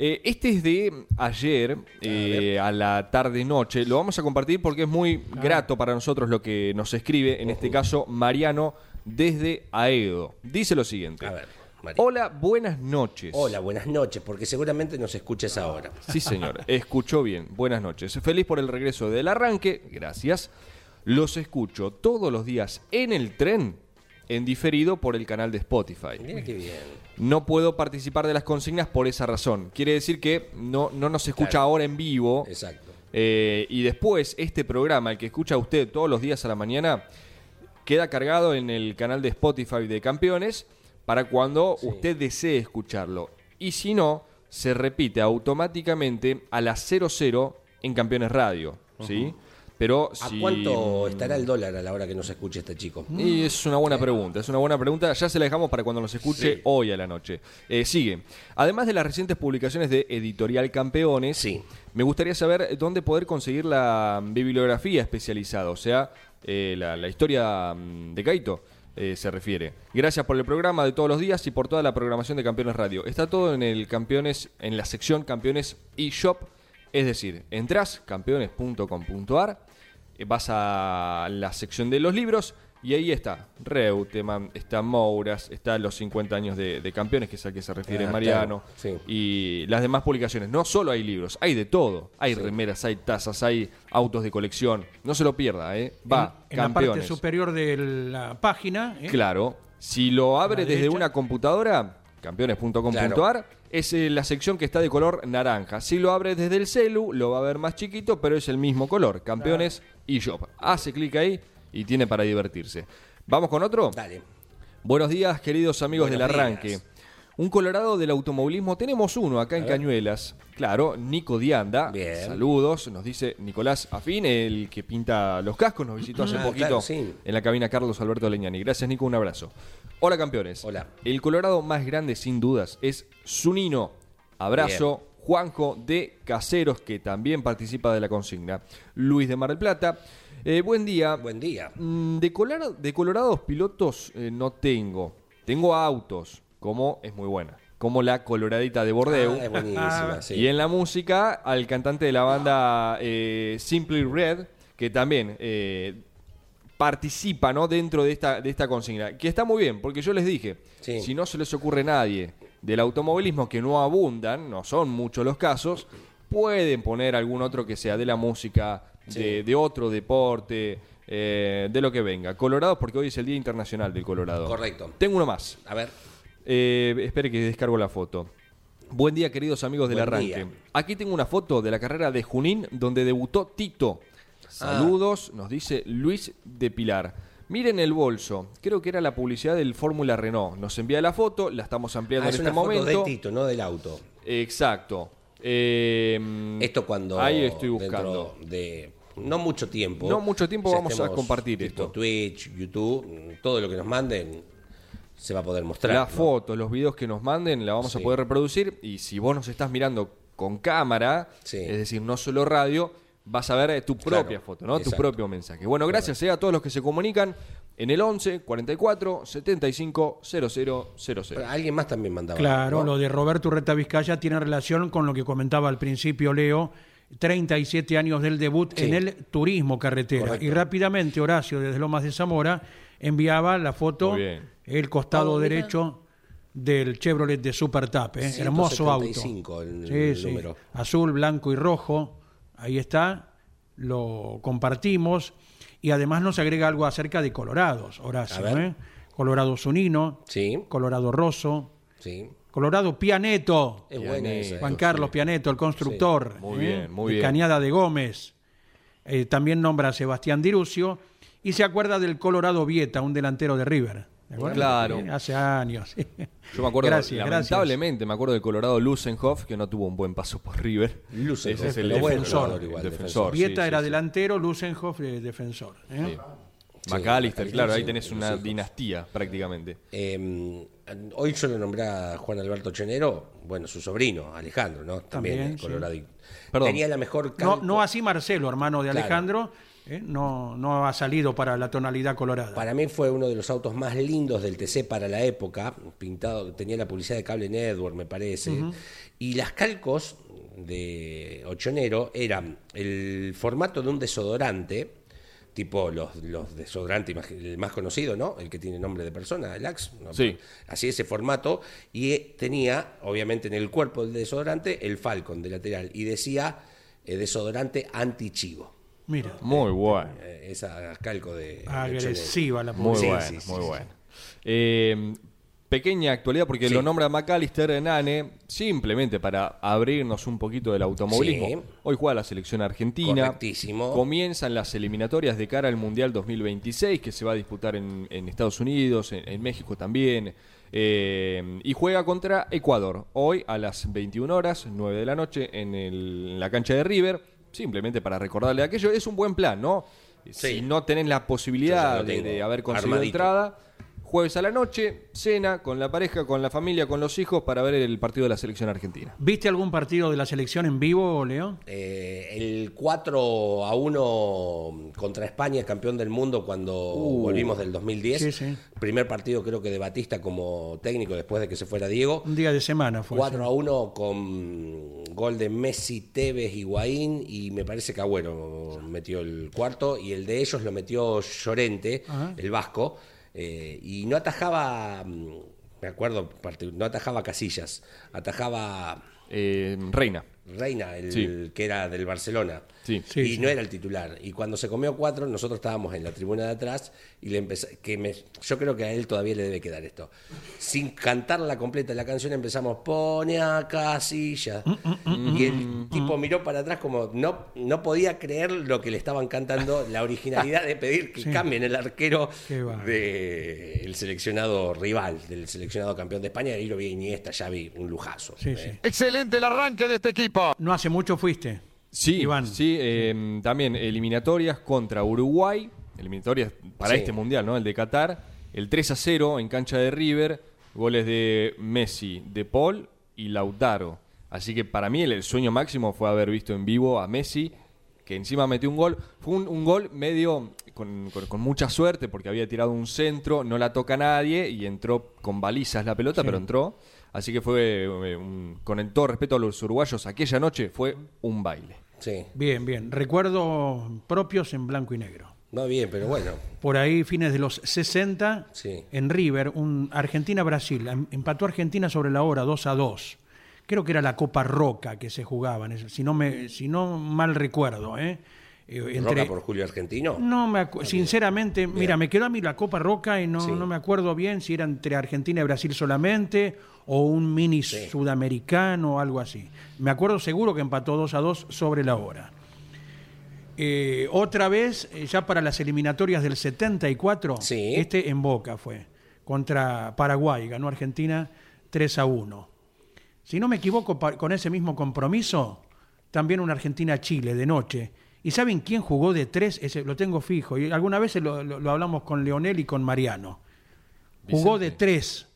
Eh, este es de ayer, eh, a, la tarde-noche. Lo vamos a compartir porque es muy grato para nosotros lo que nos escribe, en este caso Mariano, desde Aedo. Dice lo siguiente. A ver, María. Hola, buenas noches. Hola, buenas noches, porque seguramente nos escuches ahora. Sí, señor. Escuchó bien. Buenas noches. Feliz por el regreso del arranque. Gracias. Los escucho todos los días en el tren, en diferido por el canal de Spotify. Mira qué bien. No puedo participar de las consignas por esa razón. Quiere decir que no, no nos escucha Claro. ahora en vivo. Exacto. Eh, y después, este programa, el que escucha usted todos los días a la mañana, queda cargado en el canal de Spotify de Campeones para cuando usted desee escucharlo. Y si no, se repite automáticamente a las 00 en Campeones Radio. ¿Sí? Pero ¿A si- cuánto estará el dólar a la hora que nos escuche este chico? y es una buena pregunta, es una buena pregunta. Ya se la dejamos para cuando nos escuche Sí. hoy a la noche. Eh, sigue. Además de las recientes publicaciones de Editorial Campeones, Sí. me gustaría saber dónde poder conseguir la bibliografía especializada, o sea, eh, la, la historia mm, de Kaito. eh, se refiere. Gracias por el programa de todos los días y por toda la programación de Campeones Radio. Está todo en el Campeones, en la sección Campeones eShop, es decir, entras campeones.com.ar vas a la sección de los libros y ahí está Reutemann, está Mouras, está los 50 años de, de campeones, que es al que se refiere Ah, Mariano, claro, sí. y las demás publicaciones. No solo hay libros, hay de todo. Hay remeras, hay tazas, hay autos de colección. No se lo pierda, ¿eh? Va, en, en la parte superior de la página. ¿eh? Claro. Si lo abre desde derecha. una computadora, campeones.com.ar, Claro. es eh, la sección que está de color naranja. Si lo abre desde el celu, lo va a ver más chiquito, pero es el mismo color. Campeones y Shop. Hace clic ahí y tiene para divertirse. ¿Vamos con otro? Dale. Buenos días, queridos amigos Buenos del arranque. días. Un colorado del automovilismo. Tenemos uno acá en Cañuelas. Claro, Nico Dianda. Bien. Saludos. Nos dice Nicolás Afín, el que pinta los cascos. Nos visitó hace Ah, poquito claro, sí. en la cabina Carlos Alberto Leñani. Gracias, Nico. Un abrazo. Hola, campeones. Hola. El colorado más grande, sin dudas, es Zunino. Abrazo. Juanjo de Caseros, que también participa de la consigna. Luis de Mar del Plata. Eh, buen día. Buen día. Mm, De, de colorados pilotos eh, no tengo. Tengo autos, como es muy buena. Como la coloradita de Bordeu. Ah, es buenísima, sí. Y en la música, al cantante de la banda eh, Simply Red, que también participa ¿no? dentro de esta, de esta consigna. Que está muy bien, porque yo les dije, Sí. si no se les ocurre nadie del automovilismo, que no abundan, no son muchos los casos, pueden poner algún otro que sea de la música, de, de otro deporte, eh, de lo que venga. Colorado, porque hoy es el Día Internacional del Colorado. Correcto. Tengo uno más. A ver. Eh, espere que descargo la foto. Buen día, queridos amigos del Buen arranque. día. Aquí tengo una foto de la carrera de Junín donde debutó Tito. Saludos, nos dice Luis de Pilar. Miren el bolso. Creo que era la publicidad del Fórmula Renault. Nos envía la foto, la estamos ampliando Ah, en es este una foto momento. de Tito, no del auto. Exacto. Eh, Esto cuando. Ahí estoy buscando. de no mucho tiempo. No mucho tiempo vamos a compartir esto. Twitch, YouTube, todo lo que nos manden se va a poder mostrar. Las ¿no? fotos, los videos que nos manden, la vamos a poder reproducir. Y si vos nos estás mirando con cámara, Sí. es decir, no solo radio, vas a ver eh, tu Claro, propia foto, ¿no? Tu propio mensaje. Bueno, gracias eh, a todos los que se comunican en el 11 44 75 0000. Pero alguien más también mandaba. Claro, ¿no? lo de Roberto Urreta Vizcaya tiene relación con lo que comentaba al principio Leo, 37 años del debut Sí. en el turismo carretera. Correcto. Y rápidamente Horacio desde Lomas de Zamora enviaba la foto, el costado Oh, derecho del Chevrolet de Super Tap, ¿eh? hermoso auto. 175 el- Sí, el sí. número. Azul, blanco y rojo, ahí está, lo compartimos y además nos agrega algo acerca de colorados, Horacio. ¿eh? Colorado Zunino, Sí, Colorado Rosso, sí. Colorado Pianeto, Es. Juan sí. Carlos Pianeto, el constructor. Sí, muy ¿eh? bien, muy de bien. Cañada de Gómez. Eh, también nombra a Sebastián Dirucio y se acuerda del Colorado Vieta, un delantero de River. ¿De? Claro. Hace años. Yo me acuerdo, Gracias, lamentablemente, me acuerdo del Colorado Lusenhoff, que no tuvo un buen paso por River. Lusenhoff, Ese es el defensor. igual, defensor. Vieta sí, era sí. delantero, Lusenhoff eh, defensor. ¿eh? Sí. Sí, McAllister, McAllister, claro, ahí tenés una hijos. dinastía prácticamente. Eh, hoy yo le nombré a Juan Alberto Chenero, bueno, su sobrino, Alejandro, ¿no? También, También, sí. colorado. Perdón. Tenía la mejor No, calco- no así Marcelo, hermano de Claro. ¿Eh? no, no ha salido para la tonalidad colorada. Para mí fue uno de los autos más lindos del TC para la época, pintado, tenía la publicidad de Cable Network, me parece, y las calcos de Ochonero eran el formato de un desodorante, tipo los, los desodorantes, el más conocido, ¿no? El que tiene nombre de persona, el Axe. ¿no? Sí. Así ese formato, y eh, tenía, obviamente, en el cuerpo del desodorante, el Falcon de lateral, y decía eh, desodorante anti-chivo. Mira, Muy bueno. Eh, esa calco de... de agresiva la Muy sí, sí, muy sí, bueno. Eh, pequeña actualidad porque Sí. lo nombra McAllister Nane simplemente para abrirnos un poquito del automovilismo. Sí. Hoy juega la selección argentina. Correctísimo. Comienzan las eliminatorias de cara al Mundial 2026 que se va a disputar en, en Estados Unidos, en, en México también. Eh, y juega contra Ecuador hoy a las 21 horas, 9 de la noche, en, el- en la cancha de River. Simplemente para recordarle aquello. Es un buen plan, ¿no? Sí. Si no tenés la posibilidad de, haber conseguido armadito. entrada, jueves a la noche, cena con la pareja, con la familia, con los hijos para ver el partido de la selección argentina. ¿Viste algún partido de la selección en vivo, Leo? Eh, el 4 a 1 contra España, campeón del mundo cuando volvimos del 2010. Sí, sí. Primer partido creo que de Batista como técnico después de que se fuera Diego. Un día de semana fue. 4 a 1 con gol de Messi, Tevez, Higuaín y me parece que Agüero metió el cuarto y el de ellos lo metió Llorente, Ajá. el vasco, eh, y no atajaba, mm, me acuerdo, no atajaba Casillas, atajaba Eh, Reina. Reina, el Sí. que era del Barcelona. Sí. Sí, y sí. no era el titular. Y cuando se comió cuatro, nosotros estábamos en la tribuna de atrás y le empecé, que me, yo creo que a él todavía le debe quedar esto. Sin cantar la completa la canción empezamos, pone a casilla. Mm, y el tipo miró para atrás como no, no podía creer lo que le estaban cantando, la originalidad de pedir que Sí. cambien el arquero del seleccionado rival, del seleccionado campeón de España. Y lo vi Iniesta, ya vi un lujazo. Sí, Eh, sí. Excelente el arranque de este equipo. No hace mucho fuiste. Sí, Iván. sí, eh, también eliminatorias contra Uruguay, eliminatorias para Sí. este mundial, ¿no? El de Qatar, el 3 a 0 en cancha de River, goles de Messi, de Paul y Lautaro. Así que para mí el, el sueño máximo fue haber visto en vivo a Messi, que encima metió un gol. Fue un, un gol medio con, con- con mucha suerte porque había tirado un centro, no la toca nadie y entró con balizas la pelota, pero entró. Así que fue, eh, un- con el todo respeto a los uruguayos, aquella noche fue un baile. Sí. Bien, bien. Recuerdos propios en blanco y negro. No bien, pero bueno. Por ahí, fines de los 60, Sí. en River, un Argentina-Brasil. Em- Empató Argentina sobre la hora, 2 a 2. Creo que era la Copa Roca que se jugaba, en ese- si no, me, si no mal recuerdo. ¿eh? Roca por Julio Argentino. No me acu- sinceramente, mira, me quedó a mí la Copa Roca y no, Sí. no me acuerdo bien si era entre Argentina y Brasil solamente o un mini Sí. sudamericano o algo así. Me acuerdo seguro que empató 2 a 2 sobre la hora. Eh, otra vez, eh, ya para las eliminatorias del 74, Sí. este en Boca fue, contra Paraguay, ganó Argentina 3 a 1. Si no me equivoco, con ese mismo compromiso, también una Argentina-Chile de noche, ¿Y saben quién jugó de tres? Ese lo tengo fijo. Y alguna vez lo, lo- lo hablamos con Leonel y con Mariano. Jugó de tres.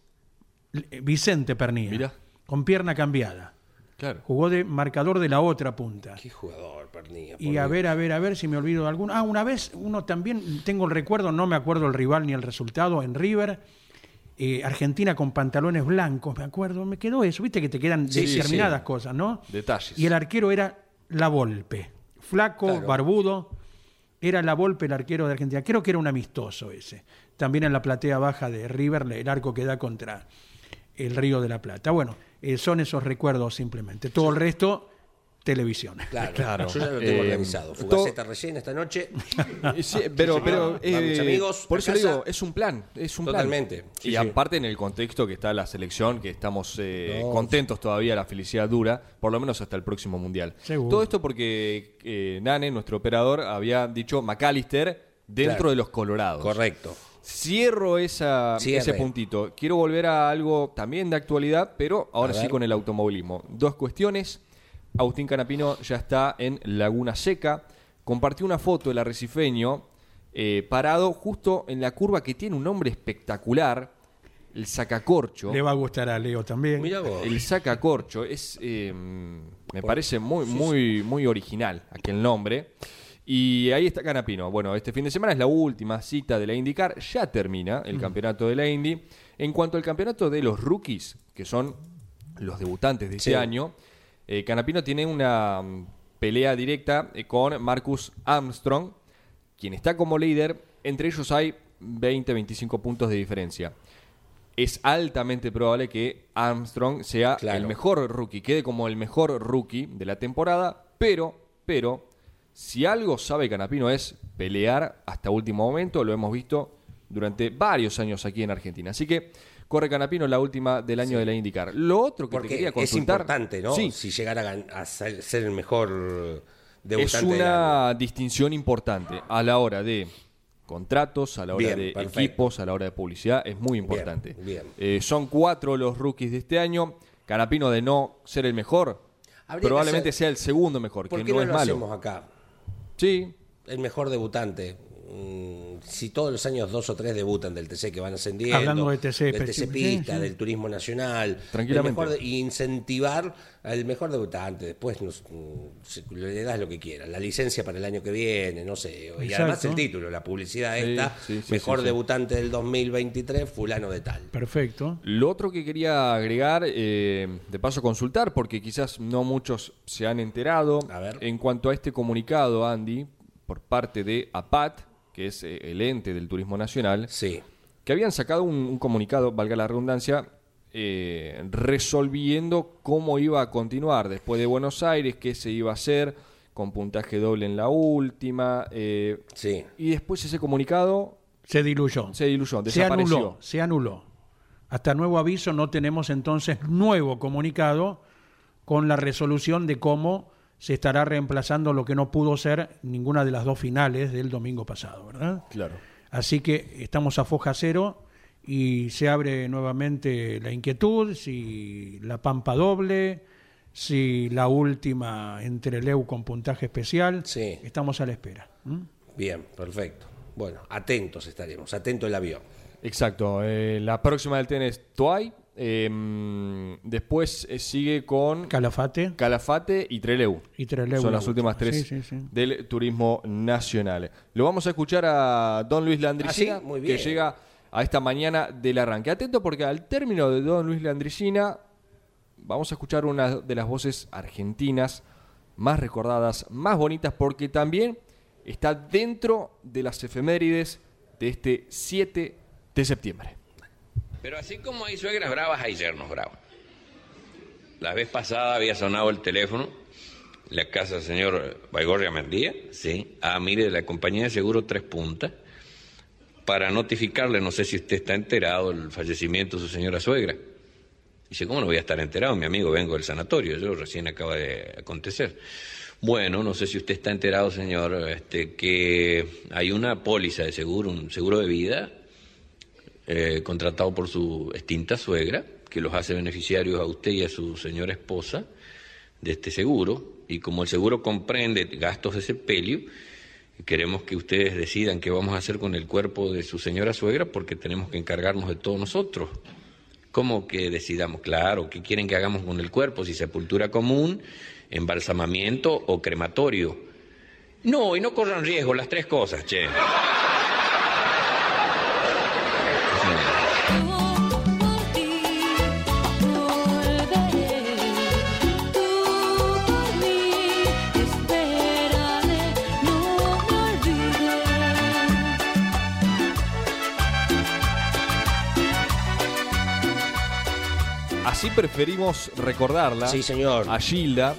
eh, Vicente Pernía. Mirá. Con pierna cambiada. Claro. Jugó de marcador de la otra punta. Qué jugador, Pernilla. Y a ver, a ver, a ver si me olvido de alguno. Ah, una vez, uno también, tengo el recuerdo, no me acuerdo el rival ni el resultado, en River, eh, Argentina con pantalones blancos, me acuerdo, me quedó eso, viste que te quedan sí, determinadas sí. cosas, ¿no? Detalles. Y el arquero era La Volpe, flaco, Claro. barbudo, era La Volpe el arquero de Argentina. Creo que era un amistoso ese. También en la platea baja de River, el arco que da contra el Río de la Plata. Bueno, eh, son esos recuerdos simplemente. Todo el resto, televisión. Claro, Claro. yo ya lo tengo Eh, organizado. Fugaceta rellena esta noche. Sí, pero, pero eh, mis amigos, por eso le digo, es un plan, es un plan. Totalmente. Sí, y sí. aparte en el contexto que está la selección, que estamos eh, No, contentos todavía, la felicidad dura, por lo menos hasta el próximo mundial. Seguro. Todo esto porque eh, Nane, nuestro operador, había dicho McAllister dentro Claro. de los colorados. Correcto. Cierro esa, Cierre. ese puntito. Quiero volver a algo también de actualidad, pero ahora sí con el automovilismo. Dos cuestiones. Agustín Canapino ya está en Laguna Seca. Compartió una foto del arrecifeño eh, parado justo en la curva que tiene un nombre espectacular, el Sacacorcho. Le va a gustar a Leo también. Mira vos. El Sacacorcho es, eh, me parece muy, muy, muy original aquel nombre. Y ahí está Canapino. Bueno, este fin de semana es la última cita de la IndyCar. Ya termina el campeonato de la Indy. En cuanto al campeonato de los rookies, que son los debutantes de Sí. este año, eh, Canapino tiene una mm, pelea directa eh, con Marcus Armstrong, quien está como líder. Entre ellos hay 20-25 puntos de diferencia. Es altamente probable que Armstrong sea Claro. el mejor rookie, quede como el mejor rookie de la temporada, pero, pero, si algo sabe Canapino es pelear hasta último momento, lo hemos visto durante varios años aquí en Argentina. Así que corre Canapino la última del año de la IndyCar. Lo otro que te quería es consultar... importante, ¿no? Sí, Si llegara a, ser, ser el mejor es debutante del año. una distinción importante a la hora de contratos, a la hora Bien, de perfecto. equipos, a la hora de publicidad, es muy importante. bien. Eh, son cuatro los rookies de este año. Canapino de no ser el mejor, Habría probablemente sea el segundo mejor, ¿Por que qué no, no, es lo malo. hacemos acá? Sí, El mejor debutante. Mm, Si todos los años dos o tres debutan del TC que van ascendiendo, Hablando de TC del TC Pista, sí, sí. del Turismo Nacional, Tranquilamente. mejor incentivar al mejor debutante. Después nos- mm, le das lo que quieras, la licencia para el año que viene, no sé. Y Exacto. además el título, la publicidad Sí, esta, sí, sí, mejor sí, sí. debutante del 2023, fulano de tal. Perfecto. Lo otro que quería agregar, eh, de paso consultar, porque quizás no muchos se han enterado, A ver. en cuanto a este comunicado, Andy, por parte de APAT, que es eh, el ente del Turismo Nacional, Sí, que habían sacado un, un comunicado, valga la redundancia, eh, resolviendo cómo iba a continuar después de Buenos Aires, qué se iba a hacer, con puntaje doble en la última, eh, sí. y después ese comunicado Se diluyó. se diluyó, se desapareció. anuló, se anuló. Hasta nuevo aviso no tenemos entonces nuevo comunicado con la resolución de cómo se estará reemplazando lo que no pudo ser ninguna de las dos finales del domingo pasado, ¿verdad? Claro. Así que estamos a foja cero y se abre nuevamente la inquietud si la pampa doble, si la última entre Leu con puntaje especial. Sí. Estamos a la espera. Bien, perfecto. Bueno, atentos estaremos, atento el avión. Exacto. eh, la próxima del TN es Tuay. Eh, después eh, sigue con Calafate. Calafate y Treleu. Y Trelew Son la las últimas última. tres Sí, sí, sí. del turismo nacional. Lo vamos a escuchar a Don Luis Landricina, Ah, que llega a esta mañana del arranque. Atento porque al término de Don Luis Landricina vamos a escuchar una de las voces argentinas más recordadas, más bonitas, porque también está dentro de las efemérides de este 7 de septiembre. Pero así como hay suegras bravas, hay yernos bravos. La vez pasada había sonado el teléfono, la casa del señor Baigorria Mendía, sí. Ah, mire, de la compañía de seguro Tres Puntas, para notificarle, no sé si usted está enterado, del fallecimiento de su señora suegra. Dice, ¿cómo no voy a estar enterado? Mi amigo, vengo del sanatorio, yo recién acaba de acontecer. Bueno, no sé si usted está enterado, señor, este, que hay una póliza de seguro, un seguro de vida, eh, contratado por su extinta suegra, que los hace beneficiarios a usted y a su señora esposa de este seguro y como el seguro comprende gastos de sepelio, queremos que ustedes decidan qué vamos a hacer con el cuerpo de su señora suegra porque tenemos que encargarnos de todos nosotros. ¿Cómo que decidamos? Claro, ¿qué quieren que hagamos con el cuerpo? Si sepultura común, embalsamamiento o crematorio. No, y no corran riesgo, las tres cosas, che. Así preferimos recordarla. Sí, señor. A Gilda.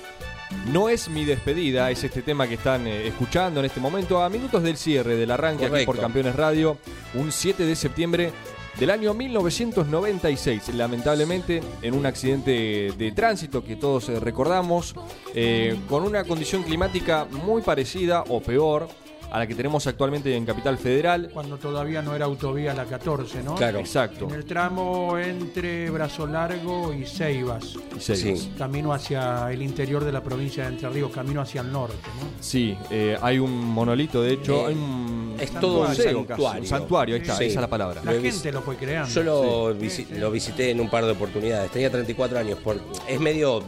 No es mi despedida, es este tema que están eh, escuchando en este momento, a minutos del cierre del arranque aquí por Campeones Radio, un 7 de septiembre del año 1996. Lamentablemente, en un accidente de tránsito que todos eh, recordamos, eh, con una condición climática muy parecida o peor a la que tenemos actualmente en Capital Federal. Cuando todavía no era autovía la 14, ¿no? Claro. Exacto. En el tramo entre Brazo Largo y Ceibas. Y Ceibas. Sí. Camino hacia el interior de la provincia de Entre Ríos, camino hacia el norte, ¿no? Sí, eh, hay un monolito, de hecho, Eh, hay un es todo un santuario. un santuario, ahí está, Sí. esa es la palabra. La Lo gente lo fue creando. Yo lo, visi- lo visité en un par de oportunidades. Tenía 34 años. Por, es medio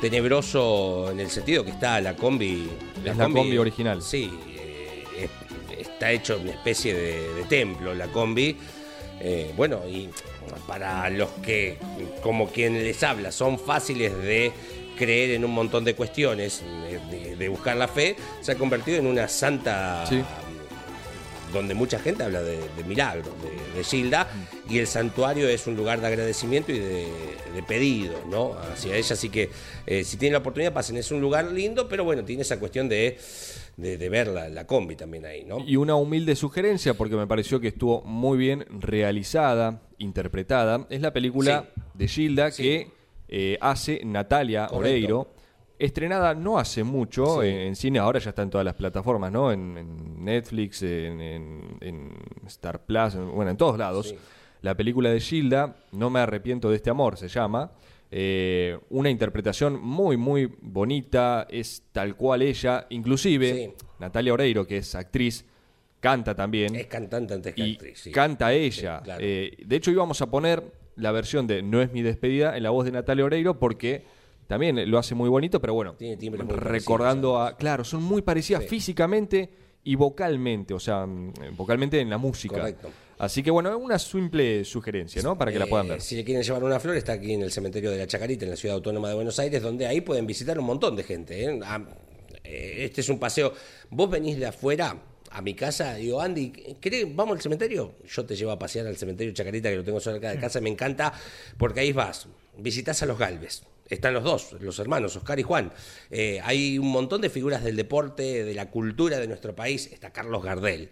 tenebroso en el sentido que está la combi. Es la combi original. Sí, está hecho una especie de, de templo la combi. Eh, bueno, y para los que, como quien les habla, son fáciles de creer en un montón de cuestiones, de, buscar la fe, se ha convertido en una santa Sí. donde mucha gente habla de, de milagros, de, de Gilda, y el santuario es un lugar de agradecimiento y de, de pedido, ¿no? Hacia ella, así que eh, si tienen la oportunidad, pasen, es un lugar lindo, pero bueno, tiene esa cuestión de, de, de ver la, la combi también ahí, ¿no? Y una humilde sugerencia, porque me pareció que estuvo muy bien realizada, interpretada, es la película de Gilda Sí. que eh, hace Natalia Correcto. Oreiro. Estrenada no hace mucho Sí. en, en cine, ahora ya está en todas las plataformas, ¿no? En, en Netflix, en, en- en Star Plus, en- bueno, en todos lados. Sí. La película de Gilda, No me arrepiento de este amor, se llama. Eh, una interpretación muy, muy bonita, es tal cual ella. Inclusive, Sí. Natalia Oreiro, que es actriz, canta también. Es cantante antes que y actriz, sí. canta ella. Sí, claro. Eh, de hecho, íbamos a poner la versión de No es mi despedida en la voz de Natalia Oreiro porque también lo hace muy bonito, pero bueno, Tiene recordando a... Claro, son muy parecidas físicamente y vocalmente, o sea, mm, vocalmente en la música. Correcto. Así que bueno, una simple sugerencia, ¿no? Para que la puedan Eh, ver. Si le quieren llevar una flor, está aquí en el cementerio de la Chacarita, en la ciudad autónoma de Buenos Aires, donde ahí pueden visitar un montón de gente. ¿eh? Ah, eh, este es un paseo. Vos venís de afuera a mi casa, digo, Andy, ¿querés, ¿vamos al cementerio? Yo te llevo a pasear al cementerio Chacarita, que lo tengo cerca de casa, me encanta, porque ahí vas, visitas a los Galvez. Están los dos, los hermanos, Oscar y Juan. Eh, hay un montón de figuras del deporte, de la cultura de nuestro país. Está Carlos Gardel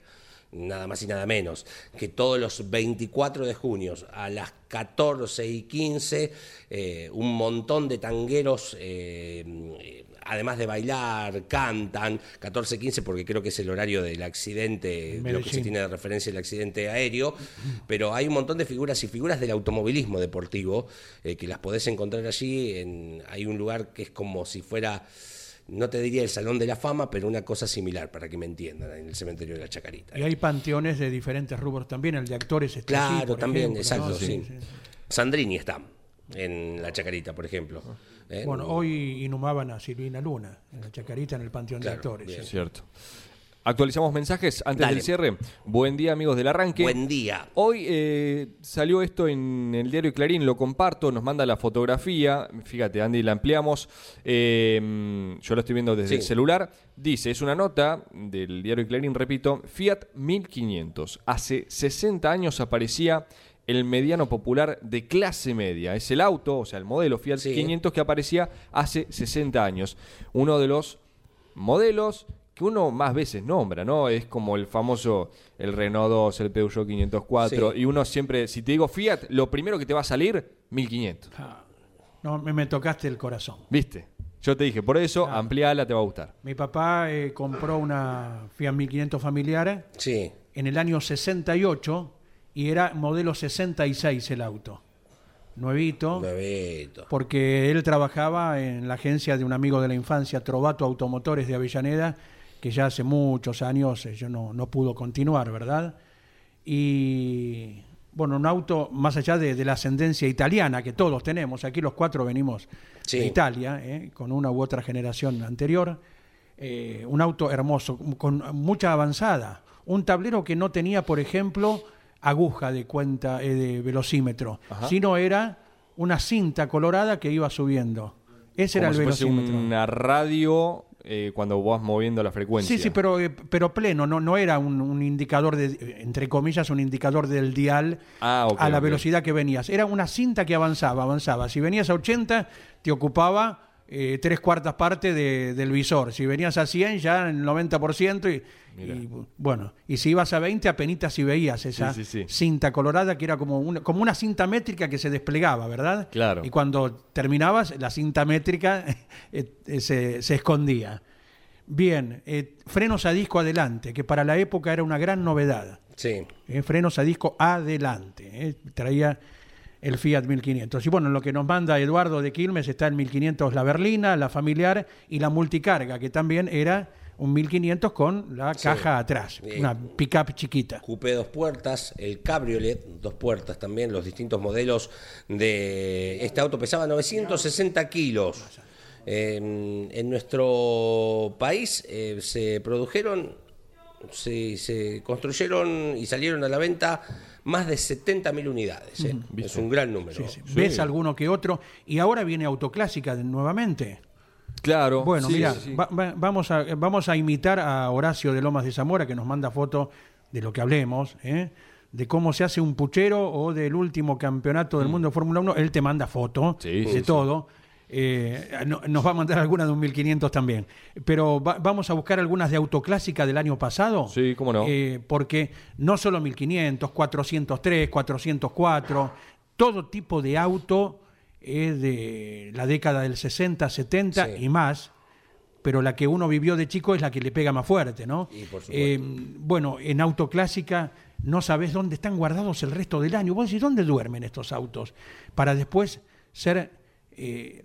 nada más y nada menos, que todos los 24 de junio a las 14 y 15, eh, un montón de tangueros, eh, además de bailar, cantan, 14 y 15 porque creo que es el horario del accidente, lo que se Medellín. tiene de referencia el accidente aéreo, pero hay un montón de figuras y figuras del automovilismo deportivo eh, que las podés encontrar allí, en, hay un lugar que es como si fuera no te diría el Salón de la Fama, pero una cosa similar, para que me entiendan, en el cementerio de la Chacarita. Y hay panteones de diferentes rubros también, el de actores está Claro, por también, ejemplo, exacto, ¿no? sí. Sandrini está en la Chacarita, por ejemplo. ¿eh? Bueno, hoy inhumaban a Silvina Luna, en la Chacarita, en el Panteón Claro, de Actores. bien. sí. Cierto. Actualizamos mensajes antes Dale. del cierre. Buen día, amigos del arranque. Buen día. Hoy eh, salió esto en el diario Clarín, lo comparto, nos manda la fotografía, fíjate Andy, la ampliamos, eh, yo la estoy viendo desde Sí. el celular, dice, es una nota del diario Clarín, repito, Fiat 1500, hace 60 años aparecía el mediano popular de clase media, es el auto, o sea, el modelo Fiat Sí. 500 que aparecía hace 60 años, uno de los modelos que uno más veces nombra, ¿no? Es como el famoso, el Renault 2, el Peugeot 504, Sí. y uno siempre, si te digo Fiat, lo primero que te va a salir, 1500. Ah, No, me, me tocaste el corazón. ¿Viste? Yo te dije, por eso, Ah. ampliala, te va a gustar. Mi papá eh, compró una Fiat 1500 familiar Sí. en el año 68 y era modelo 66 el auto. nuevito, Nuevito. porque él trabajaba en la agencia de un amigo de la infancia, Trovato Automotores de Avellaneda, que ya hace muchos años eh, yo no, no pudo continuar, ¿verdad? Y bueno, un auto más allá de, de la ascendencia italiana que todos tenemos, aquí los cuatro venimos Sí. de Italia, ¿eh? con una u otra generación anterior, eh, un auto hermoso, con mucha avanzada, un tablero que no tenía, por ejemplo, aguja de cuenta eh, de velocímetro, sino era una cinta colorada que iba subiendo. Ese era el si fuese velocímetro. una radio eh, cuando vas moviendo la frecuencia. Sí, sí, pero, eh, pero pleno, no, no era un, un indicador, de, eh, entre comillas, un indicador del dial Ah, a la velocidad que venías. Era una cinta que avanzaba, avanzaba. Si venías a 80, te ocupaba eh, tres cuartas partes de- del visor. Si venías a 100, ya el 90%. Y, y, bueno, y si ibas a 20, apenas si veías esa Sí, sí, sí. cinta colorada que era como una, como una cinta métrica que se desplegaba, ¿verdad? Claro. Y cuando terminabas, la cinta métrica eh, eh, se, se escondía. Bien, eh, frenos a disco adelante, que para la época era una gran novedad. Sí. Eh, frenos a disco adelante. eh, traía el Fiat 1500. Y bueno, en lo que nos manda Eduardo de Quilmes está el 1500 la berlina, la familiar y la multicarga, que también era un 1500 con la caja atrás, Sí. una pickup chiquita. Coupé dos puertas, el cabriolet dos puertas también, los distintos modelos de este auto pesaba 960 kilos. En, en nuestro país eh, se produjeron, se, se construyeron y salieron a la venta más de 70.000 unidades. eh. Es un gran número. ¿Ves alguno que otro? Y ahora viene Autoclásica de- nuevamente. Claro. Bueno, sí, mira, sí, sí. va- va- vamos, a, vamos a imitar a Horacio de Lomas de Zamora, que nos manda foto de lo que hablemos, ¿eh? de cómo se hace un puchero o del último campeonato del mundo de Fórmula 1. Él te manda foto Mm. Sí, de sí, sí. todo. Eh, no- nos va a mandar alguna de un 1500 también. Pero va- vamos a buscar algunas de autoclásica del año pasado. Sí, cómo no. Eh, porque no solo 1500, 403, 404, todo tipo de auto es de la década del 60, 70 Sí. y más, pero la que uno vivió de chico es la que le pega más fuerte, ¿no? Y por supuesto. Eh, bueno, en autoclásica no sabes dónde están guardados el resto del año. Vos decís, ¿dónde duermen estos autos? Para después ser eh,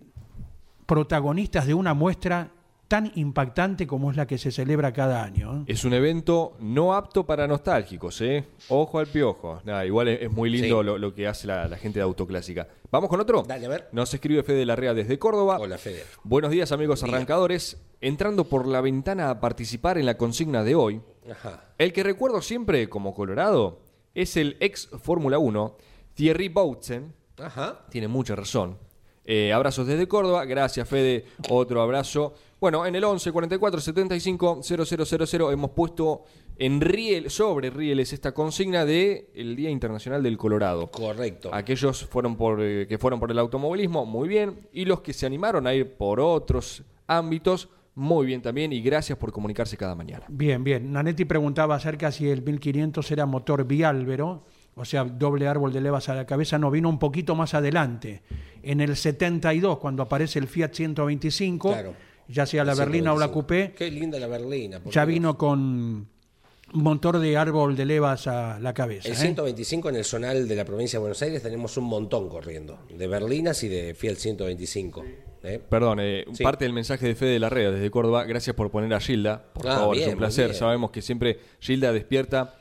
protagonistas de una muestra tan impactante como es la que se celebra cada año. ¿eh? Es un evento no apto para nostálgicos, ¿eh? Ojo al piojo. Nada, igual es, es muy lindo Sí. lo, lo que hace la, la gente de Autoclásica. ¿Vamos con otro? Dale, a ver. Nos escribe Fede Larrea desde Córdoba. Hola, Fede. Buenos días, amigos Día. arrancadores. Entrando por la ventana a participar en la consigna de hoy, Ajá. el que recuerdo siempre como Colorado es el ex Fórmula 1, Thierry Boutsen. Ajá. Tiene mucha razón. Eh, abrazos desde Córdoba. Gracias, Fede. Otro abrazo. Bueno, en el 11 44 75 0000 hemos puesto en riel, sobre rieles esta consigna de el Día Internacional del Colorado. Correcto. Aquellos fueron por, eh, que fueron por el automovilismo, muy bien. Y los que se animaron a ir por otros ámbitos, muy bien también. Y gracias por comunicarse cada mañana. Bien, bien. Nanetti preguntaba acerca si el 1500 era motor biálvero, o sea, doble árbol de levas a la cabeza. No, vino un poquito más adelante. En el 72, cuando aparece el Fiat 125, Claro. ya sea la berlina o la 125. coupé, Qué linda la berlina. ya vino con motor de árbol de levas a la cabeza. El ¿eh? 125 en el zonal de la provincia de Buenos Aires tenemos un montón corriendo, de berlinas y de Fiat 125. ¿eh? Perdón, eh, Sí. parte del mensaje de Fede Larrea desde Córdoba. Gracias por poner a Gilda. Por Ah, favor, es un placer. Sabemos que siempre Gilda despierta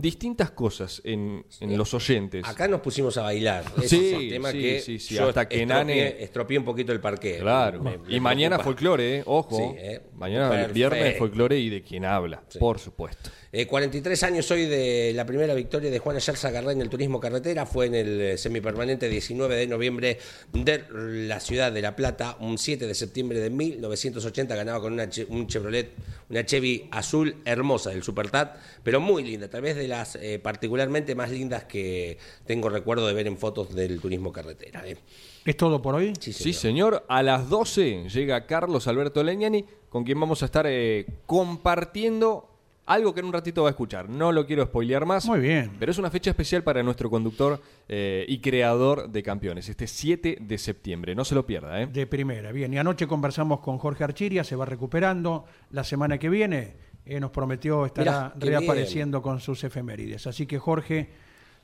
distintas cosas en, en los oyentes. Acá nos pusimos a bailar. Ese Sí, es el tema sí, que sí, sí, yo hasta que Nane- estropeé un poquito el parque. Claro. Me- me y mañana preocupa. folclore, ¿eh? ojo. Sí, ¿eh? Mañana viernes folclore y de quién habla, por supuesto. Eh, 43 años hoy de la primera victoria de Juan Ayarza Garré en el turismo carretera. Fue en el eh, semipermanente 19 de noviembre de la ciudad de La Plata. Un 7 de septiembre de 1980 ganaba con una un Chevrolet, una Chevy azul hermosa del Supertat, pero muy linda. Tal vez de las eh, particularmente más lindas que tengo recuerdo de ver en fotos del turismo carretera. eh. ¿Es todo por hoy? Sí, Sí, señor. señor. A las 12 llega Carlos Alberto Leñani, con quien vamos a estar eh, compartiendo algo que en un ratito va a escuchar. No lo quiero spoilear más. Muy bien. Pero es una fecha especial para nuestro conductor eh, y creador de campeones, este 7 de septiembre. No se lo pierda, ¿eh? De primera, bien. Y anoche conversamos con Jorge Archiria, se va recuperando. La semana que viene eh, nos prometió estará Mirá, reapareciendo con sus efemérides. Así que Jorge,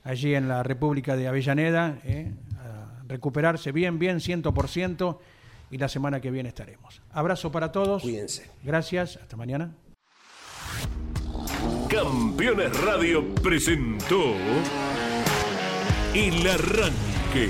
allí en la República de Avellaneda, eh, a- recuperarse bien, bien, 100%, y la semana que viene estaremos. Abrazo para todos. Cuídense. Gracias, hasta mañana. Campeones Radio presentó El Arranque.